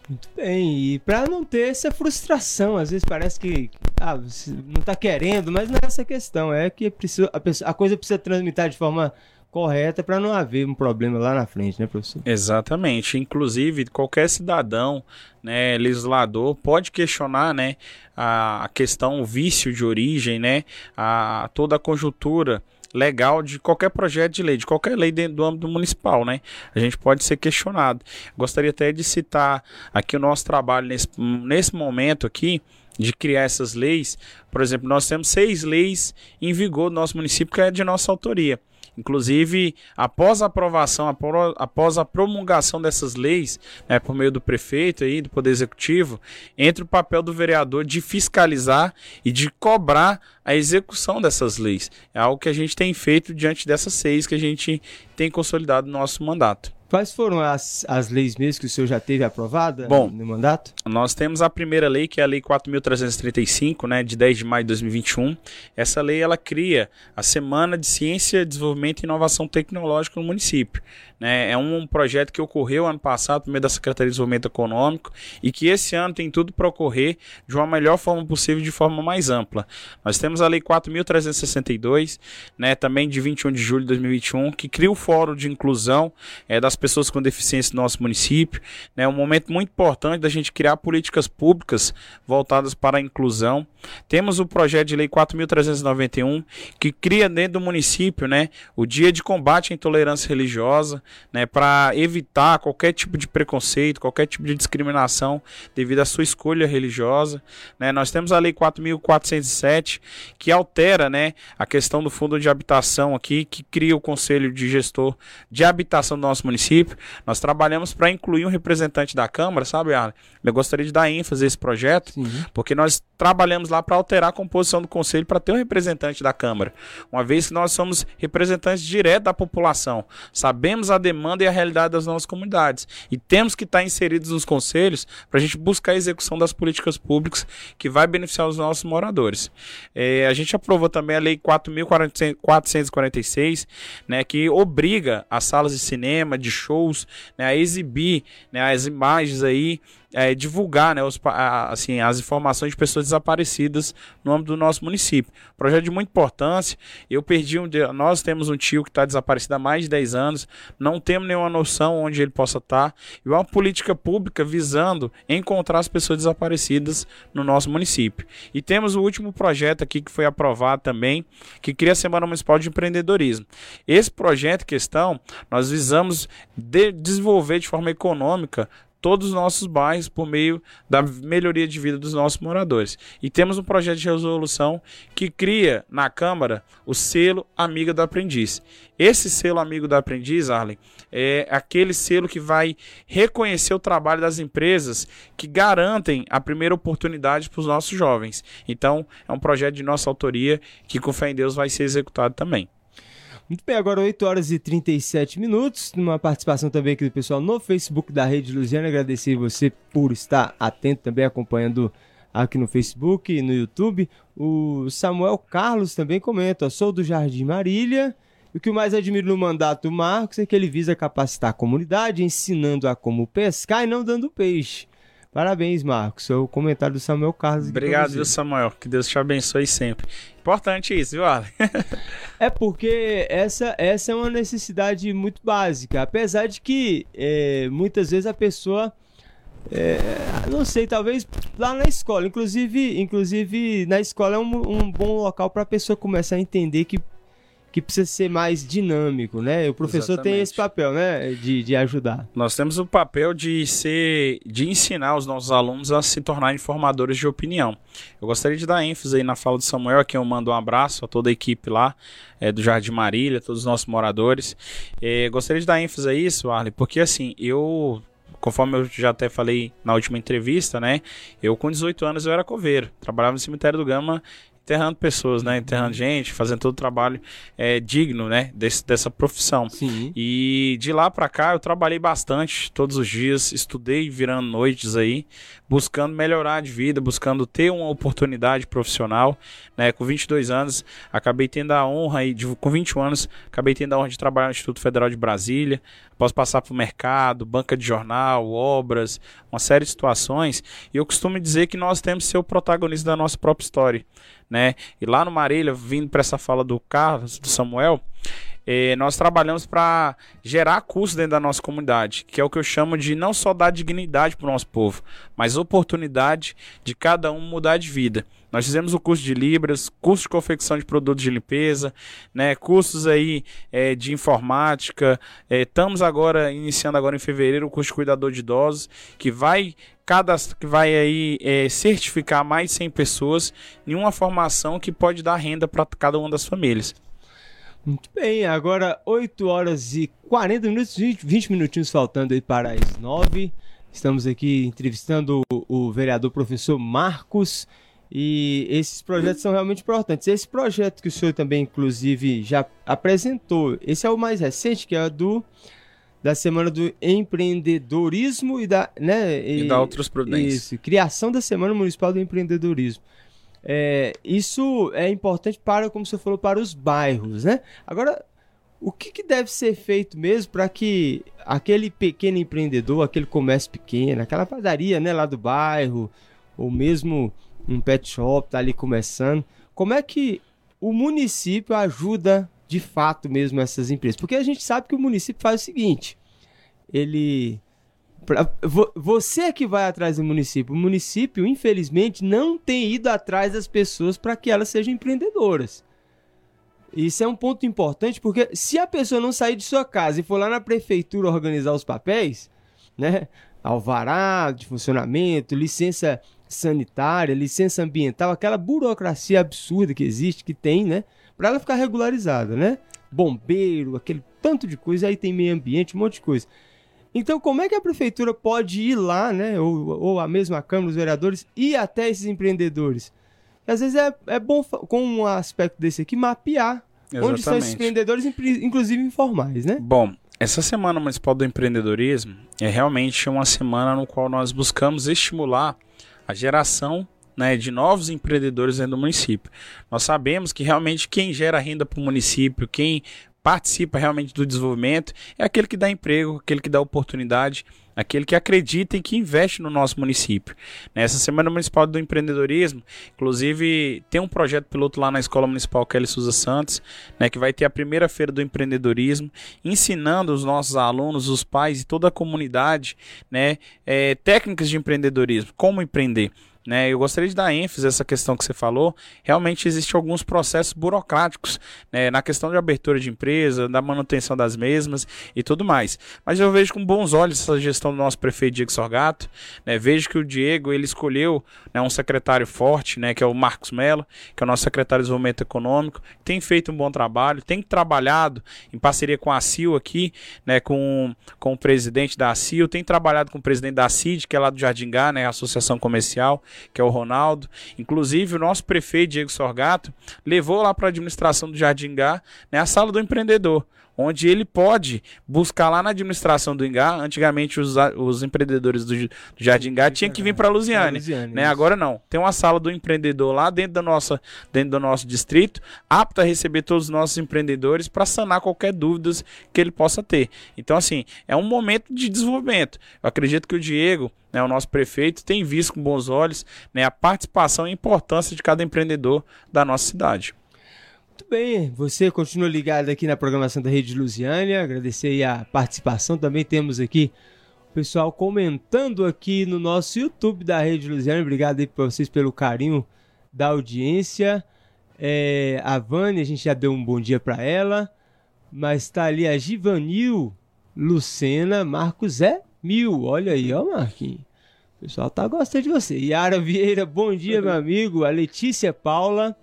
Muito bem, e para não ter essa frustração, às vezes parece que ah, não está querendo, mas não é essa questão, é que precisa, a, pessoa, a coisa precisa transmitir de forma correta para não haver um problema lá na frente, né, professor? Exatamente. Inclusive, qualquer cidadão, né, legislador, pode questionar, né, a questão o vício de origem, né, a toda a conjuntura legal de qualquer projeto de lei, de qualquer lei dentro do âmbito municipal, né? A gente pode ser questionado. Gostaria até de citar aqui o nosso trabalho nesse, nesse momento aqui, de criar essas leis. Por exemplo, nós temos seis leis em vigor no nosso município que é de nossa autoria. Inclusive, após a aprovação, após a promulgação dessas leis, né, por meio do prefeito e do Poder Executivo, entra o papel do vereador de fiscalizar e de cobrar a execução dessas leis. É algo que a gente tem feito diante dessas seis que a gente tem consolidado no nosso mandato. Quais foram as, as leis mesmo que o senhor já teve aprovada Bom, no mandato? Nós temos a primeira lei, que é a Lei 4.335, né, de 10 de maio de 2021. Essa lei ela cria a Semana de Ciência, Desenvolvimento e Inovação Tecnológica no município. Né? É um projeto que ocorreu ano passado por meio da Secretaria de Desenvolvimento Econômico e que esse ano tem tudo para ocorrer de uma melhor forma possível, de forma mais ampla. Nós temos a Lei 4.362, né, também de 21 de julho de 2021, que cria o Fórum de Inclusão é, das pessoas com deficiência no nosso município. É né, um momento muito importante da gente criar políticas públicas voltadas para a inclusão. Temos o projeto de lei 4.391, que cria dentro do município né, o Dia de Combate à Intolerância Religiosa, né, para evitar qualquer tipo de preconceito, qualquer tipo de discriminação devido à sua escolha religiosa. Né. Nós temos a Lei 4.407, que altera né, a questão do fundo de habitação aqui, que cria o Conselho de Gestor de Habitação do nosso município. Nós trabalhamos para incluir um representante da Câmara, sabe, Arlen? Eu gostaria de dar ênfase a esse projeto, porque nós trabalhamos lá para alterar a composição do conselho para ter um representante da Câmara. Uma vez que nós somos representantes diretos da população, sabemos a demanda e a realidade das nossas comunidades e temos que estar inseridos nos conselhos para a gente buscar a execução das políticas públicas que vai beneficiar os nossos moradores. É, a gente aprovou também a Lei 4.446, né, que obriga as salas de cinema, de shows, né, a exibir né, as imagens aí é, divulgar né, os, assim, as informações de pessoas desaparecidas no âmbito do nosso município. Projeto de muita importância. Eu perdi um. Nós temos um tio que está desaparecido há mais de 10 anos, não temos nenhuma noção onde ele possa estar. Tá, e uma política pública visando encontrar as pessoas desaparecidas no nosso município. E temos o último projeto aqui que foi aprovado também, que cria a Semana Municipal de Empreendedorismo. Esse projeto em questão, nós visamos de desenvolver de forma econômica todos os nossos bairros por meio da melhoria de vida dos nossos moradores. E temos um projeto de resolução que cria na Câmara o selo Amiga do Aprendiz. Esse selo Amigo do Aprendiz, Arlen, é aquele selo que vai reconhecer o trabalho das empresas que garantem a primeira oportunidade para os nossos jovens. Então, é um projeto de nossa autoria que, com fé em Deus, vai ser executado também. Muito bem, agora 8 horas e 37 minutos. Numa participação também aqui do pessoal no Facebook da Rede Luziana. Agradecer você por estar atento também, acompanhando aqui no Facebook e no YouTube. O Samuel Carlos também comenta: sou do Jardim Marília. E o que mais admiro no mandato do Marcos é que ele visa capacitar a comunidade, ensinando a como pescar e não dando peixe. Parabéns, Marcos. O comentário do Samuel Carlos. Obrigado, viu, Samuel? Que Deus te abençoe sempre. Importante isso, viu, Ale? é porque essa, essa é uma necessidade muito básica. Apesar de que é, muitas vezes a pessoa. É, não sei, talvez lá na escola. Inclusive, inclusive na escola é um, um bom local para a pessoa começar a entender que que precisa ser mais dinâmico, né? O professor Exatamente. tem esse papel, né? De, de ajudar. Nós temos o papel de ser, de ensinar os nossos alunos a se tornarem formadores de opinião. Eu gostaria de dar ênfase aí na fala de Samuel, a quem eu mando um abraço a toda a equipe lá é, do Jardim Marília, todos os nossos moradores. É, gostaria de dar ênfase a isso, Arley, porque assim, eu conforme eu já até falei na última entrevista, né? Eu com 18 anos eu era coveiro, trabalhava no cemitério do Gama enterrando pessoas, né? Enterrando gente, fazendo todo o trabalho é, digno, né? Desse, dessa profissão. Sim. E de lá para cá eu trabalhei bastante, todos os dias, estudei virando noites aí, buscando melhorar de vida, buscando ter uma oportunidade profissional, né? Com 22 anos, acabei tendo a honra aí, de, com 21 anos, acabei tendo a honra de trabalhar no Instituto Federal de Brasília, Posso passar para o mercado, banca de jornal, obras, uma série de situações. E eu costumo dizer que nós temos que ser o protagonista da nossa própria história. Né? E lá no Marília, vindo para essa fala do Carlos, do Samuel, eh, nós trabalhamos para gerar curso dentro da nossa comunidade, que é o que eu chamo de não só dar dignidade para o nosso povo, mas oportunidade de cada um mudar de vida. Nós fizemos o curso de Libras, curso de confecção de produtos de limpeza, né, cursos aí é, de informática. É, estamos agora, iniciando agora em fevereiro, o curso de cuidador de idosos, que vai cada que vai aí é, certificar mais de 100 pessoas em uma formação que pode dar renda para cada uma das famílias. Muito bem, agora 8 horas e 40 minutos, 20, 20 minutinhos faltando aí para as 9. Estamos aqui entrevistando o, o vereador professor Marcos e esses projetos são realmente importantes. Esse projeto que o senhor também, inclusive, já apresentou, esse é o mais recente, que é do da semana do empreendedorismo e da, né, E, da outros providências. isso, criação da semana municipal do empreendedorismo. É, isso é importante para, como você falou, para os bairros, né? Agora, o que, que deve ser feito mesmo para que aquele pequeno empreendedor, aquele comércio pequeno, aquela padaria, né, lá do bairro, ou mesmo um pet shop tá ali começando, como é que o município ajuda de fato mesmo essas empresas? Porque a gente sabe que o município faz o seguinte, ele pra- vo- você é que vai atrás do município. O município, infelizmente, não tem ido atrás das pessoas para que elas sejam empreendedoras. Isso é um ponto importante porque se a pessoa não sair de sua casa e for lá na prefeitura organizar os papéis, né? Alvará de funcionamento, licença sanitária, licença ambiental, aquela burocracia absurda que existe, que tem, né? Para ela ficar regularizada, né? Bombeiro, aquele tanto de coisa, aí tem meio ambiente, um monte de coisa. Então, como é que a prefeitura pode ir lá, né? Ou, ou a mesma Câmara dos Vereadores, ir até esses empreendedores? Às vezes é, é bom, com um aspecto desse aqui, mapear onde estão esses Exatamente. empreendedores, inclu- inclusive informais, né? Bom, essa Semana Municipal do Empreendedorismo é realmente uma semana no qual nós buscamos estimular a geração né, de novos empreendedores dentro do município. Nós sabemos que realmente quem gera renda para o município, quem participa realmente do desenvolvimento, é aquele que dá emprego, aquele que dá oportunidade, aquele que acredita e que investe no nosso município. Nessa Semana Municipal do Empreendedorismo, inclusive tem um projeto piloto lá na Escola Municipal Kelly Souza Santos, né, que vai ter a primeira feira do empreendedorismo, ensinando os nossos alunos, os pais e toda a comunidade, né, eh, técnicas de empreendedorismo, como empreender. Né, eu gostaria de dar ênfase a essa questão que você falou. Realmente existem alguns processos burocráticos né, na questão de abertura de empresa, da manutenção das mesmas e tudo mais. Mas eu vejo com bons olhos essa gestão do nosso prefeito Diego Sorgato. né, vejo que o Diego ele escolheu né, um secretário forte, né, que é o Marcos Mello, que é o nosso secretário de Desenvolvimento Econômico, tem feito um bom trabalho, tem trabalhado em parceria com a ACIL aqui, né, com, com o presidente da ACIL, tem trabalhado com o presidente da CID, que é lá do Jardim Gá, né, Associação Comercial, que é o Ronaldo. Inclusive, o nosso prefeito, Diego Sorgato, levou lá para a administração do Jardim Gá né, a sala do empreendedor, onde ele pode buscar lá na administração do Ingá. Antigamente, os, a- os empreendedores do, do Jardim Gá tinham que vir para Lusiane. Lusiane, Né? Agora não. Tem uma sala do empreendedor lá dentro, da nossa, dentro do nosso distrito, apta a receber todos os nossos empreendedores para sanar qualquer dúvida que ele possa ter. Então, assim, é um momento de desenvolvimento. Eu acredito que o Diego, né, o nosso prefeito, tem visto com bons olhos né, a participação e a importância de cada empreendedor da nossa cidade. Muito bem, você continua ligado aqui na programação da Rede Lusiânia. Agradecer aí a participação. Também temos aqui o pessoal comentando aqui no nosso YouTube da Rede Lusiânia. Obrigado aí para vocês pelo carinho da audiência. É, a Vânia, a gente já deu um bom dia para ela. Mas tá ali a Givanil Lucena Marcos é mil. Olha aí, ó, Marquinhos. O pessoal tá gostando de você. Yara Vieira, bom dia, meu amigo. A Letícia Paula.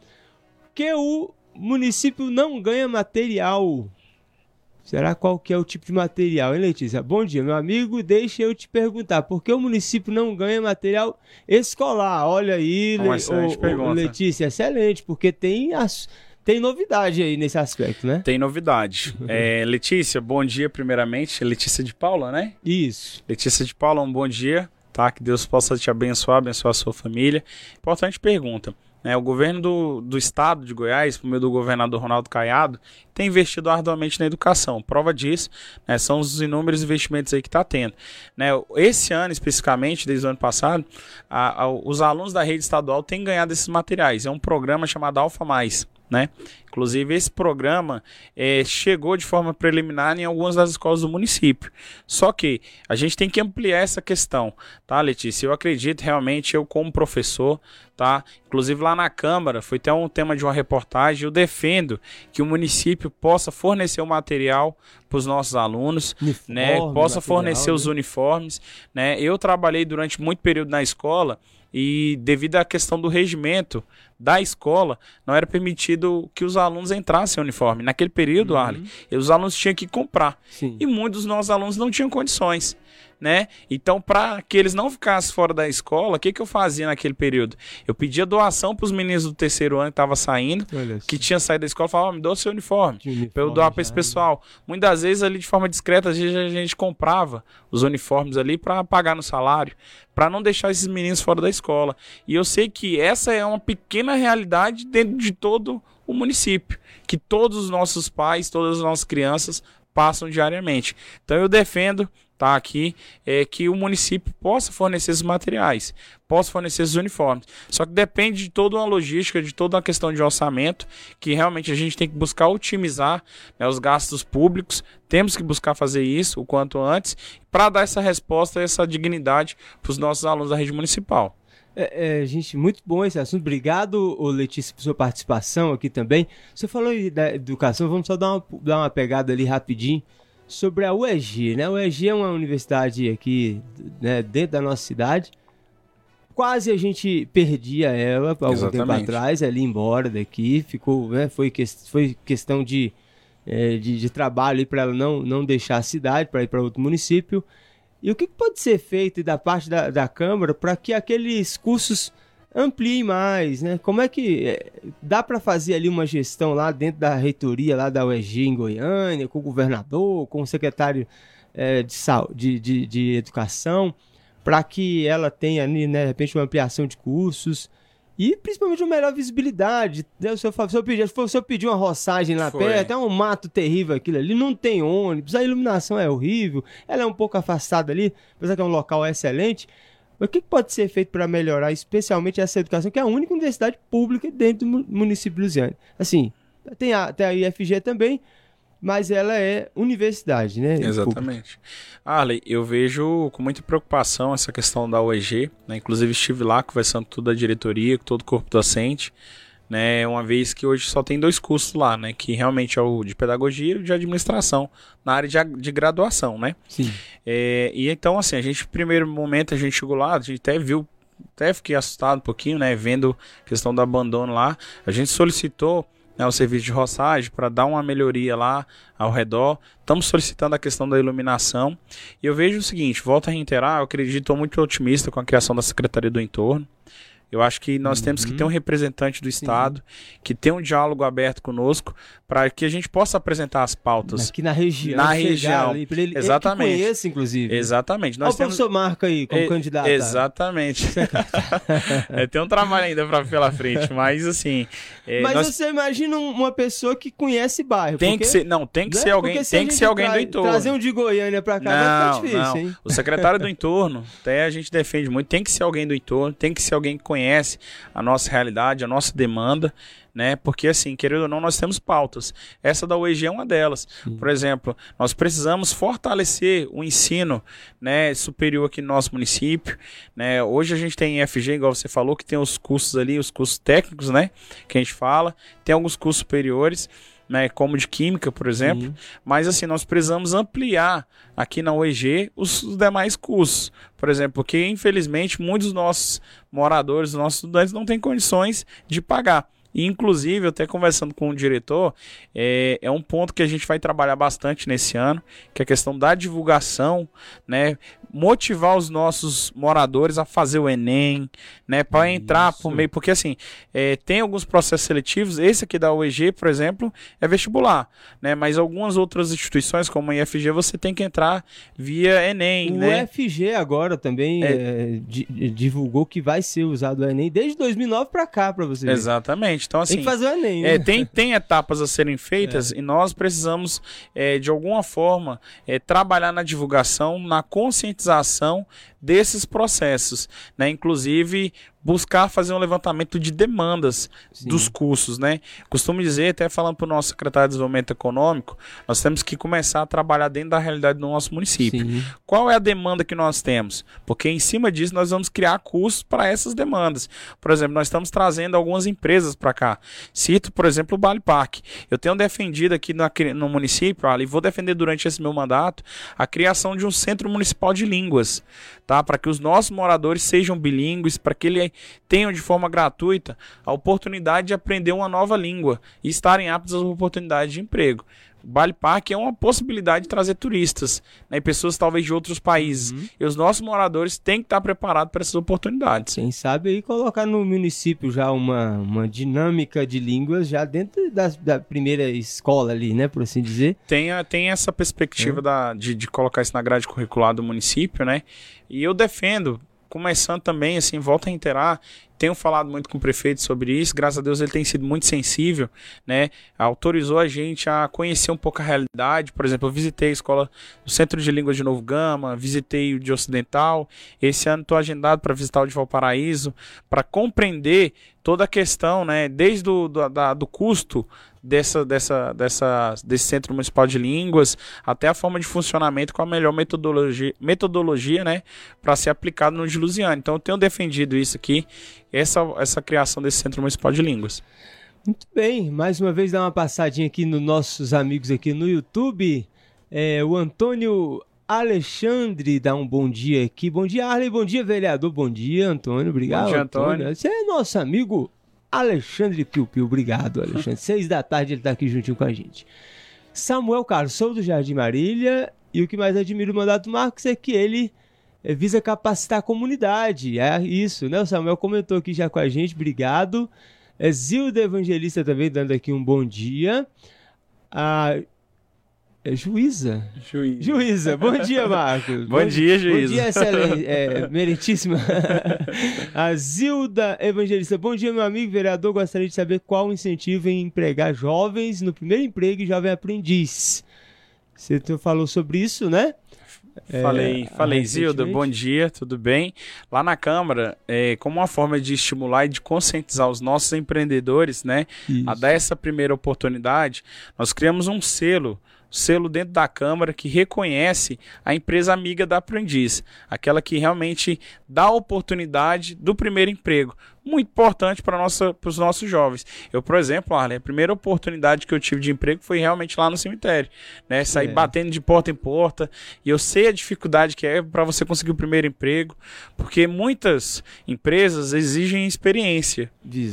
Que o município não ganha material. Será qual que é o tipo de material, hein, Letícia? Bom dia, meu amigo. Deixa eu te perguntar, por que o município não ganha material escolar? Olha aí, Le- ô, pergunta. Letícia, excelente, porque tem, as, tem novidade aí nesse aspecto, né? Tem novidade. É, Letícia, bom dia primeiramente. Letícia de Paula, né? Isso. Letícia de Paula, um bom dia. Tá? Que Deus possa te abençoar, abençoar a sua família. Importante pergunta. Né? o governo do, do estado de Goiás, por meio do governador Ronaldo Caiado, tem investido arduamente na educação. Prova disso né, são os inúmeros investimentos aí que está tendo. Né, esse ano, especificamente, desde o ano passado, a- a- os alunos da rede estadual têm ganhado esses materiais. É um programa chamado Alfa Mais. Né? Inclusive, esse programa eh, chegou de forma preliminar em algumas das escolas do município. Só que a gente tem que ampliar essa questão, tá, Letícia? Eu acredito realmente, eu como professor, tá? Inclusive lá na Câmara, foi até um tema de uma reportagem, eu defendo que o município possa fornecer o material para os nossos alunos, né? Uniforme, Possa material, fornecer os né? uniformes, né? Eu trabalhei durante muito período na escola e devido à questão do regimento da escola, não era permitido que os alunos entrassem em uniforme. Naquele período, Uhum. Arlen, os alunos tinham que comprar. Sim. E muitos dos nossos alunos não tinham condições. Né? Então, para que eles não ficassem fora da escola, o que, que eu fazia naquele período? Eu pedia doação para os meninos do terceiro ano que estavam saindo, que tinha saído da escola, falava, "Ó, me o seu uniforme. Uniforme Pra eu doar para esse pessoal. Muitas vezes ali de forma discreta, a gente comprava os uniformes ali para pagar no salário, para não deixar esses meninos fora da escola. E eu sei que essa é uma pequena realidade dentro de todo o município, que todos os nossos pais, todas as nossas crianças passam diariamente. Então eu defendo tá aqui é que o município possa fornecer esses materiais, possa fornecer esses uniformes. Só que depende de toda uma logística, de toda uma questão de orçamento, que realmente a gente tem que buscar otimizar né, os gastos públicos. Temos que buscar fazer isso o quanto antes para dar essa resposta, essa dignidade para os nossos alunos da rede municipal. É, é, gente, muito bom esse assunto. Obrigado, Letícia, por sua participação aqui também. Você falou da educação, vamos só dar uma, dar uma pegada ali rapidinho sobre a UEG, né? A UEG é uma universidade aqui né, dentro da nossa cidade. Quase a gente perdia ela há algum tempo atrás, ela ia embora daqui, ficou, né, foi, que, foi questão de, é, de, de trabalho para ela não, não deixar a cidade, para ir para outro município. E o que pode ser feito da parte da, da Câmara para que aqueles cursos ampliem mais, né? Como é que é, dá para fazer ali uma gestão lá dentro da reitoria lá da UEG em Goiânia, com o governador, com o secretário é, de, sal, de, de, de educação, para que ela tenha ali, né, de repente, uma ampliação de cursos e principalmente uma melhor visibilidade. Se eu, se eu pedir, se eu- pedir uma roçagem lá Foi. perto, é um mato terrível aquilo ali, não tem ônibus, a iluminação é horrível, ela é um pouco afastada ali, apesar que é um local excelente. Mas o que pode ser feito para melhorar, especialmente essa educação, que é a única universidade pública dentro do mu- município de Lusiane? Assim, tem a, tem a IFG também, mas ela é universidade, né? Exatamente. Arley, eu vejo com muita preocupação essa questão da UEG, né? Inclusive estive lá conversando com toda a diretoria, com todo o corpo docente, né? Uma vez que hoje só tem dois cursos lá, né? Que realmente é o de pedagogia e o de administração, na área de, de graduação, né? Sim. É, e então, assim, a gente, no primeiro momento, a gente chegou lá, a gente até viu, até fiquei assustado um pouquinho, né? Vendo a questão do abandono lá. A gente solicitou né, o serviço de roçagem para dar uma melhoria lá ao redor. Estamos solicitando a questão da iluminação. E eu vejo o seguinte, volto a reiterar, eu acredito, estou muito otimista com a criação da Secretaria do Entorno. Eu acho que nós temos que ter um representante do Estado, que tenha um diálogo aberto conosco, para que a gente possa apresentar as pautas. Aqui na região. Na região. Ali, ele, ele Exatamente. conheça, inclusive. Exatamente. Olha Nós o temos... professor Marco aí, como É, candidato. Exatamente. é, tem um trabalho ainda pra, pela frente, mas assim. é, Mas nós- você imagina um- uma pessoa que conhece bairro. tem porque- que ser. Não, tem que né? ser alguém. Porque Tem que ser alguém do entorno. Trazer um de Goiânia pra cá vai Não, ficar difícil, não. hein? O secretário do entorno, até a gente defende muito, tem que ser alguém do entorno, tem que ser alguém que conhece a nossa realidade, a nossa demanda, né? Porque assim, querendo ou não, nós temos pautas. Essa da UEG é uma delas. Por exemplo, nós precisamos fortalecer o ensino, né, superior aqui no nosso município, né? Hoje a gente tem FG, igual você falou, que tem os cursos ali, os cursos técnicos, né, que a gente fala, tem alguns cursos superiores, né, como de química, por exemplo. Sim. Mas assim, nós precisamos ampliar aqui na UEG os, os demais cursos. Por exemplo, porque infelizmente muitos dos nossos moradores, nossos estudantes não têm condições de pagar. E, inclusive, eu até conversando com o diretor, é, é um ponto que a gente vai trabalhar bastante nesse ano, que é a questão da divulgação, né? Motivar os nossos moradores a fazer o Enem, né? Para entrar por meio. Porque assim, é, tem alguns processos seletivos, esse aqui da UEG, por exemplo, é vestibular, né? Mas algumas outras instituições, como a IFG, você tem que entrar via Enem, O né? FG agora também É. é, di- divulgou que vai ser usado o Enem desde 2009 pra cá, pra você ver. Exatamente. Então, assim. Tem que fazer o Enem, né? É, tem, tem etapas a serem feitas e nós precisamos, é, de alguma forma, é, trabalhar na divulgação, na conscientização desses processos, né? Inclusive buscar fazer um levantamento de demandas Sim. dos cursos, né? Costumo dizer, até falando para o nosso secretário de Desenvolvimento Econômico, nós temos que começar a trabalhar dentro da realidade do nosso município. Sim. Qual é a demanda que nós temos? Porque em cima disso nós vamos criar custos para essas demandas. Por exemplo, nós estamos trazendo algumas empresas para cá. Cito, por exemplo, o Bali Park. Eu tenho defendido aqui na no município, ali, vou defender durante esse meu mandato, a criação de um centro municipal de línguas, tá? Para que os nossos moradores sejam bilíngues, para que eles tenham de forma gratuita a oportunidade de aprender uma nova língua e estarem aptos às oportunidades de emprego. O Bali Park é uma possibilidade de trazer turistas, né? E pessoas talvez de outros países. Uhum. E os nossos moradores têm que estar preparados para essas oportunidades. Quem sabe aí colocar no município já uma, uma dinâmica de línguas já dentro da, da primeira escola ali, né? Por assim dizer. Tem, tem essa perspectiva da, de, de colocar isso na grade curricular do município, né? E eu defendo, começando também, assim, volta a reiterar, tenho falado muito com o prefeito sobre isso, graças a Deus ele tem sido muito sensível, né? Autorizou a gente a conhecer um pouco a realidade. Por exemplo, eu visitei a escola do Centro de Línguas de Novo Gama, visitei o de Ocidental. Esse ano estou agendado para visitar o de Valparaíso, para compreender toda a questão, né? Desde o do, do custo dessa, dessa, dessa, desse Centro Municipal de Línguas até a forma de funcionamento com a melhor metodologia, metodologia né? Para ser aplicado no de Lusiana. Então eu tenho defendido isso aqui, essa, essa criação desse Centro Municipal de Línguas. Muito bem, mais uma vez dá uma passadinha aqui nos nossos amigos aqui no YouTube. É, o Antônio Alexandre dá um bom dia aqui. Bom dia, Arley. Bom dia, vereador. Bom dia, Antônio. Obrigado. Bom dia, Antônio. Você é nosso amigo Alexandre Piu Piu. Obrigado, Alexandre. Seis da tarde ele tá aqui juntinho com a gente. Samuel Carlos, sou do Jardim Marília. E o que mais admiro do mandato do Marcos é que ele eh, visa capacitar a comunidade. É isso, né? O Samuel comentou aqui já com a gente. Obrigado. É Zilda Evangelista também dando aqui um bom dia. A é Juíza. Juíza, bom dia, Marcos. Bom dia, Juíza. Bom dia, excelente, é, meritíssima. A Zilda Evangelista, bom dia, meu amigo vereador. Gostaria de saber qual o incentivo em empregar jovens no primeiro emprego e jovem aprendiz. Você falou sobre isso, né? Falei, É, falei, Zilda, recentemente. bom dia, tudo bem? Lá na Câmara, é, como uma forma de estimular e de conscientizar os nossos empreendedores, né, a Isso. dar essa primeira oportunidade, nós criamos um selo, selo dentro da Câmara que reconhece a empresa amiga da aprendiz, aquela que realmente dá a oportunidade do primeiro emprego. Muito importante para os nossos jovens. Eu, por exemplo, Arlen, a primeira oportunidade que eu tive de emprego foi realmente lá no cemitério. Né? Sair É. batendo de porta em porta. E eu sei a dificuldade que é para você conseguir o primeiro emprego, porque muitas empresas exigem experiência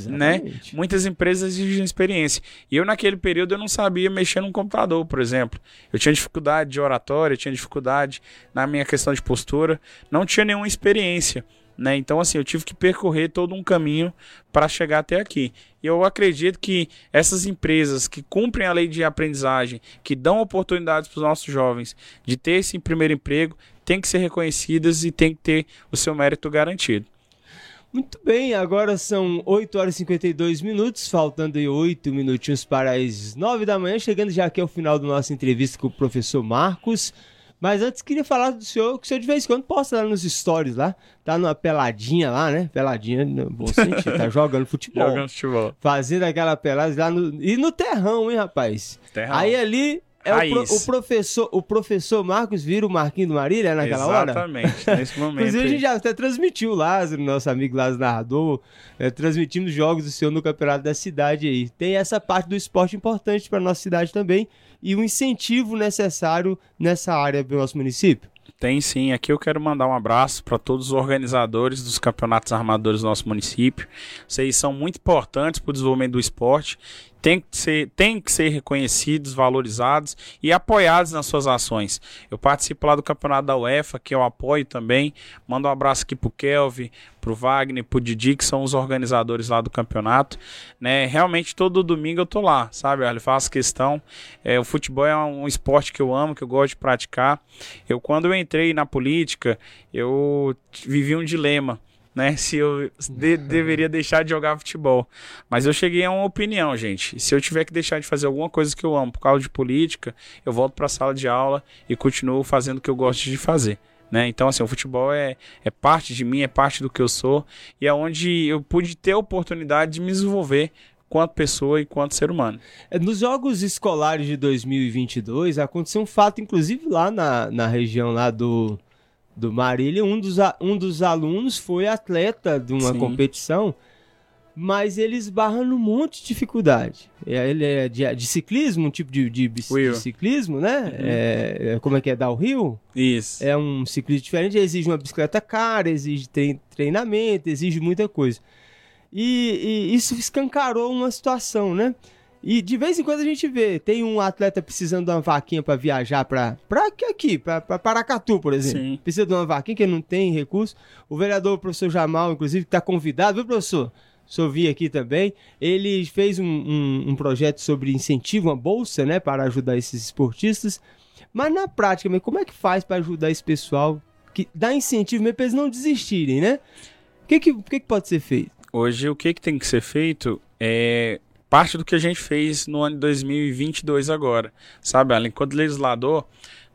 né? Exatamente. Muitas empresas exigem experiência. E eu, naquele período, eu não sabia mexer num computador, por exemplo. Eu tinha dificuldade de oratória, tinha dificuldade na minha questão de postura, não tinha nenhuma experiência. Né? Então, assim, eu tive que percorrer todo um caminho para chegar até aqui. E eu acredito que essas empresas que cumprem a lei de aprendizagem, que dão oportunidades para os nossos jovens de ter esse primeiro emprego, têm que ser reconhecidas e têm que ter o seu mérito garantido. Muito bem, agora são 8 horas e 52 minutos, faltando aí 8 minutinhos para as 9 da manhã, chegando já aqui ao final da nossa entrevista com o professor Marcos. Mas antes queria falar do senhor, que o senhor de vez em quando posta lá nos stories lá, tá numa peladinha lá, né? Peladinha no bom sentido, tá jogando futebol. Jogando futebol. Fazendo aquela pelada lá no. E no terrão, hein, rapaz? Terrão. Aí ali é o, pro- o professor, o professor Marcos vira o Marquinho do Marília naquela hora? Exatamente, nesse momento. Inclusive, a gente já até transmitiu o Lázaro, nosso amigo Lázaro Narrador, é, transmitindo jogos do senhor no campeonato da cidade aí. Tem essa parte do esporte importante para nossa cidade também e um incentivo necessário nessa área do nosso município. Tem sim. Aqui eu quero mandar um abraço para todos os organizadores dos campeonatos armadores do nosso município. Vocês são muito importantes para o desenvolvimento do esporte. Tem que, ser, tem que ser reconhecidos, valorizados e apoiados nas suas ações. Eu participo lá do campeonato da UEFA, que eu apoio também. Mando um abraço aqui pro Kelvin, pro Wagner, pro Didi, que são os organizadores lá do campeonato. Né? Realmente todo domingo eu tô lá, sabe? Eu faço questão. É, o futebol é um esporte que eu amo, que eu gosto de praticar. Eu, quando eu entrei na política, eu vivi um dilema, né? Se eu de- deveria deixar de jogar futebol. Mas eu cheguei a uma opinião, gente. Se eu tiver que deixar de fazer alguma coisa que eu amo por causa de política, eu volto para a sala de aula e continuo fazendo o que eu gosto de fazer. Né? Então, assim, o futebol é, é parte de mim, é parte do que eu sou, e é onde eu pude ter a oportunidade de me desenvolver quanto pessoa e quanto ser humano. É, Nos Jogos Escolares de 2022, aconteceu um fato, inclusive lá na, na região lá do, do Marília, um dos, um dos alunos foi atleta de uma Sim. competição, mas ele esbarra num monte de dificuldade. Ele é de, de ciclismo, um tipo de, de, de ciclismo, né? É, é, como é que é? Downhill? Isso. É um ciclismo diferente, exige uma bicicleta cara, exige trein- treinamento, exige muita coisa. E, e isso escancarou uma situação, né? E de vez em quando a gente vê, tem um atleta precisando de uma vaquinha pra viajar pra, pra aqui- pra Paracatu, por exemplo. Sim. Precisa de uma vaquinha que não tem recurso. O vereador, o professor Jamal, inclusive, que tá convidado, viu, professor? Senhor vi aqui também. Ele fez um, um- um projeto sobre incentivo, uma bolsa, né, para ajudar esses esportistas. Mas na prática, como é que faz para ajudar esse pessoal que dá incentivo mesmo para eles não desistirem, né? O que, que, que, que pode ser feito? Hoje, o que, que tem que ser feito é parte do que a gente fez no ano de 2022 agora. Sabe, Alan? Enquanto legislador,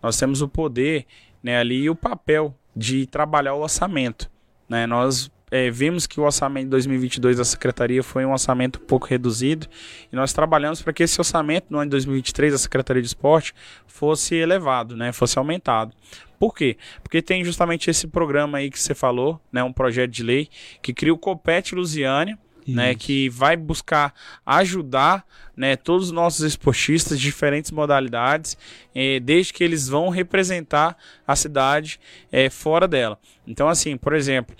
nós temos o poder né, ali e o papel de trabalhar o orçamento. Né? Nós é, vimos que o orçamento de 2022 da Secretaria foi um orçamento um pouco reduzido e nós trabalhamos para que esse orçamento no ano de 2023 da Secretaria de Esporte fosse elevado, né, fosse aumentado. Por quê? Porque tem justamente esse programa aí que você falou, né, um projeto de lei que cria o Copete Lusiânia, né, que vai buscar ajudar né, todos os nossos esportistas de diferentes modalidades, eh, desde que eles vão representar a cidade eh, fora dela. Então, assim, por exemplo,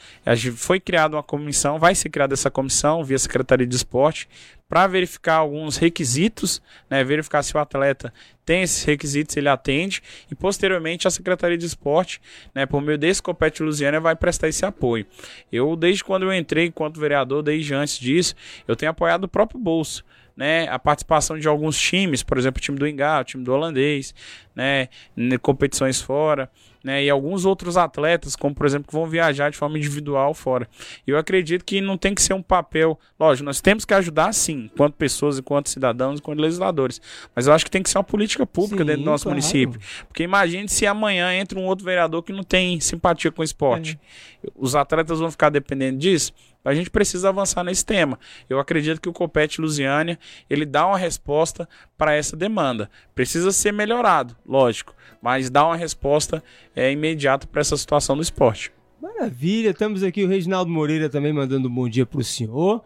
foi criada uma comissão, vai ser criada essa comissão via Secretaria de Esporte para verificar alguns requisitos, né, verificar se o atleta tem esses requisitos, ele atende, e posteriormente a Secretaria de Esporte, né, por meio desse Compete Lusiana, vai prestar esse apoio. Eu, desde quando eu entrei enquanto vereador, desde antes disso, eu tenho apoiado o próprio bolso. Né, a participação de alguns times, por exemplo, o time do Engar, o time do holandês, né, competições fora, né, e alguns outros atletas, como por exemplo, que vão viajar de forma individual fora. Eu acredito que não tem que ser um papel, lógico, nós temos que ajudar sim, enquanto pessoas, enquanto cidadãos, enquanto legisladores, mas eu acho que tem que ser uma política pública Sim, dentro do nosso claro. município. Porque imagine se amanhã entra um outro vereador que não tem simpatia com o esporte. Os atletas vão ficar dependendo disso. A gente precisa avançar nesse tema. Eu acredito que o Copete Lusiânia ele dá uma resposta para essa demanda. Precisa ser melhorado, lógico, mas dá uma resposta é, imediata para essa situação do esporte. Maravilha, estamos aqui o Reginaldo Moreira também mandando um bom dia pro senhor.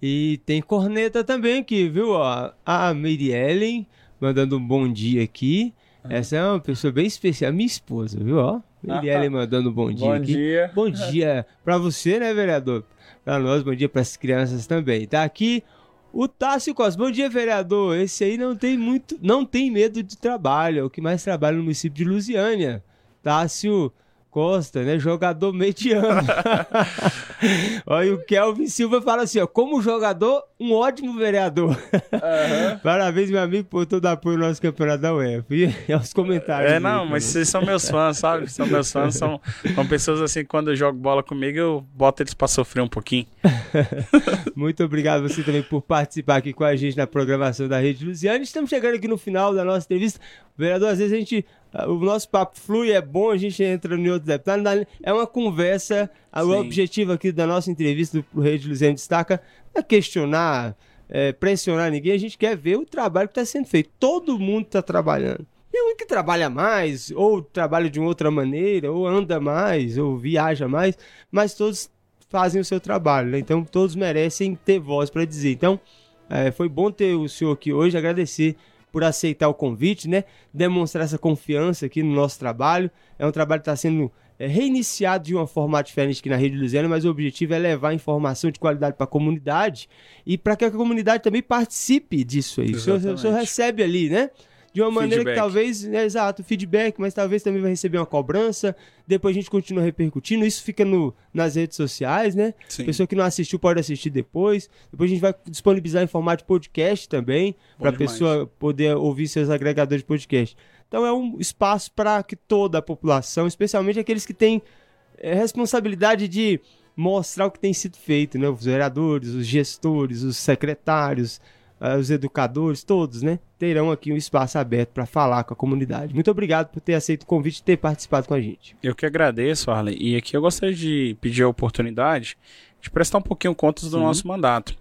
E tem corneta também aqui, viu? Ó, a Miriellen mandando um bom dia aqui. Essa é uma pessoa bem especial, minha esposa, viu? Ó, Miriellen mandando um bom dia aqui. dia. Bom dia pra você, né, vereador? Pra nós, bom dia pras crianças também. Tá aqui o Tássio Costa. Bom dia, vereador. Esse aí não tem muito, não tem medo de trabalho, é o que mais trabalha no município de Lusiânia. Tássio Costa, né? Jogador mediano. Olha, o Kelvin Silva fala assim, ó, como jogador, um ótimo vereador. Parabéns, meu amigo, por todo apoio no nosso campeonato da UEFA. E aos comentários. É, não, mas vocês são meus fãs, sabe? São meus fãs, são, são pessoas assim, quando eu jogo bola comigo, eu boto eles pra sofrer um pouquinho. Muito obrigado você também por participar aqui com a gente na programação da Rede Luziana. Estamos chegando aqui no final da nossa entrevista. Vereador, às vezes a gente. Ah, O nosso papo flui, é bom, a gente entra em outro deputado. É uma conversa. ah, O Sim. objetivo aqui da nossa entrevista do Rede Luziana Destaca é questionar, é, pressionar ninguém. A gente quer ver o trabalho que está sendo feito. Todo mundo está trabalhando. Tem um que trabalha mais, ou trabalha de uma outra maneira, ou anda mais, ou viaja mais, mas todos fazem o seu trabalho, né? Então todos merecem ter voz para dizer. Então é, foi bom ter o senhor aqui hoje, agradecer por aceitar o convite, né? Demonstrar essa confiança aqui no nosso trabalho. É um trabalho que está sendo é, reiniciado de uma forma diferente aqui na Rede Luziana, mas o objetivo é levar informação de qualidade para a comunidade e para que a comunidade também participe disso aí. O senhor, o senhor recebe ali, né? De uma maneira que Feedback. talvez, né, exato, feedback, mas talvez também vai receber uma cobrança. Depois a gente continua repercutindo. Isso fica no, nas redes sociais, né? Sim. Pessoa que não assistiu pode assistir depois. Depois a gente vai disponibilizar em formato de podcast também, para a pessoa poder ouvir seus agregadores de podcast. Então é um espaço para que toda a população, especialmente aqueles que têm é, responsabilidade de mostrar o que tem sido feito, né? Os vereadores, os gestores, os secretários, os educadores, todos, né? Terão aqui um espaço aberto para falar com a comunidade. Muito obrigado por ter aceito o convite e ter participado com a gente. Eu que agradeço, Arley. E aqui eu gostaria de pedir a oportunidade de prestar um pouquinho contas do Sim. nosso mandato.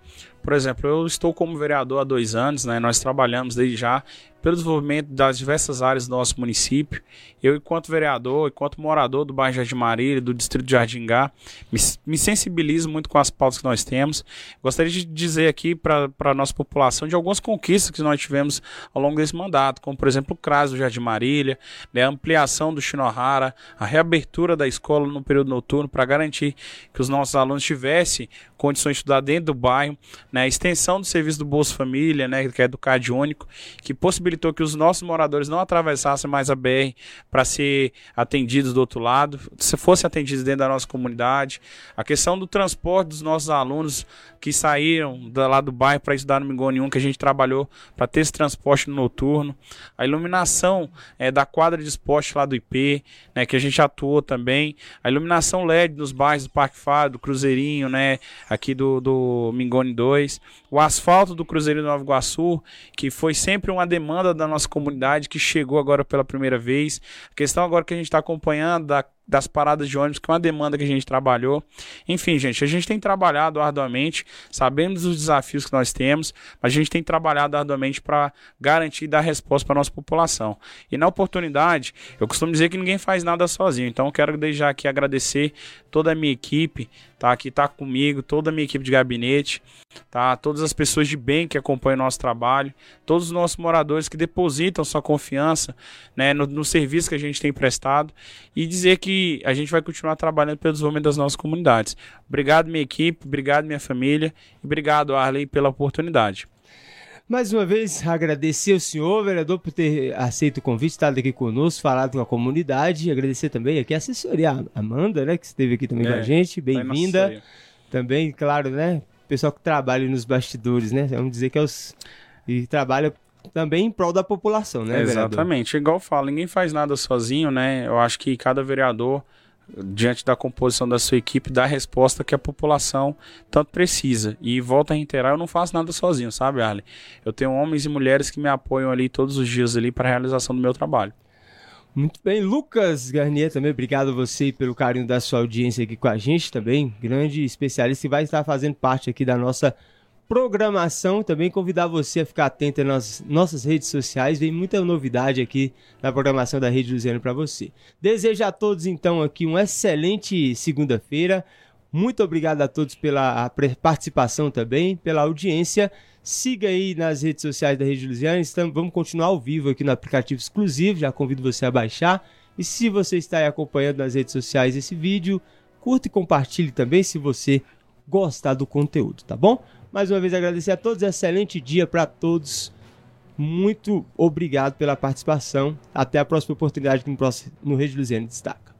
Por exemplo, eu estou como vereador há dois anos, né? Nós trabalhamos desde já pelo desenvolvimento das diversas áreas do nosso município. Eu, enquanto vereador, enquanto morador do bairro Jardim Marília, do distrito de Jardingá, me, me sensibilizo muito com as pautas que nós temos. Gostaria de dizer aqui para a nossa população de algumas conquistas que nós tivemos ao longo desse mandato, como, por exemplo, o CRAS do Jardim Marília, né, a ampliação do Shinohara, a reabertura da escola no período noturno para garantir que os nossos alunos tivessem condições de estudar dentro do bairro, né, a extensão do serviço do Bolsa Família, né, que é do Cade Único, que possibilitou que os nossos moradores não atravessassem mais a BR para ser atendidos do outro lado, se fossem atendidos dentro da nossa comunidade. A questão do transporte dos nossos alunos que saíram da, lá do bairro para estudar no Mingone 1, que a gente trabalhou para ter esse transporte noturno. A iluminação é, da quadra de esporte lá do IP, né, que a gente atuou também. A iluminação LED nos bairros do Parque Fado, do Cruzeirinho, né, aqui do, do Mingone 2. O asfalto do Cruzeirinho do Nova Iguaçu, que foi sempre uma demanda da nossa comunidade, que chegou agora pela primeira vez. A questão agora que a gente está acompanhando da das paradas de ônibus, que é uma demanda que a gente trabalhou. Enfim, gente, a gente tem trabalhado arduamente, sabemos os desafios que nós temos, mas a gente tem trabalhado arduamente para garantir e dar resposta para a nossa população. E na oportunidade, eu costumo dizer que ninguém faz nada sozinho, então eu quero deixar aqui agradecer toda a minha equipe, tá? Que tá comigo, toda a minha equipe de gabinete, tá? Todas as pessoas de bem que acompanham o nosso trabalho, todos os nossos moradores que depositam sua confiança, né, no, no serviço que a gente tem prestado e dizer que a gente vai continuar trabalhando pelo desenvolvimento das nossas comunidades. Obrigado minha equipe, obrigado minha família e obrigado Arley pela oportunidade. Mais uma vez, agradecer ao senhor, vereador, por ter aceito o convite, estado aqui conosco, falado com a comunidade. Agradecer também aqui a assessoria Amanda, né, que esteve aqui também é, com a é, gente. Tá Bem-vinda. Também, claro, né, pessoal que trabalha nos bastidores, né? Vamos dizer que é os. E trabalha também em prol da população, né, Exatamente. Vereador? Igual eu falo, ninguém faz nada sozinho, né? Eu acho que cada vereador diante da composição da sua equipe, dá a resposta que a população tanto precisa. E volta a reiterar, eu não faço nada sozinho, sabe, Arlen? Eu tenho homens e mulheres que me apoiam ali todos os dias ali para a realização do meu trabalho. Muito bem, Lucas Garnier também, obrigado a você pelo carinho da sua audiência aqui com a gente também, grande especialista que vai estar fazendo parte aqui da nossa programação. Também convidar você a ficar atento nas nossas redes sociais. Vem muita novidade aqui na programação da Rede Luziano para você. Desejo a todos, então, aqui uma excelente segunda-feira. Muito obrigado a todos pela participação também, pela audiência. Siga aí nas redes sociais da Rede Luziana. Estamos, vamos continuar ao vivo aqui no aplicativo exclusivo. Já convido você a baixar. E se você está aí acompanhando nas redes sociais esse vídeo, curta e compartilhe também se você gostar do conteúdo, tá bom? Mais uma vez agradecer a todos, excelente dia para todos. Muito obrigado pela participação. Até a próxima oportunidade no, Rede Luziano Destaque.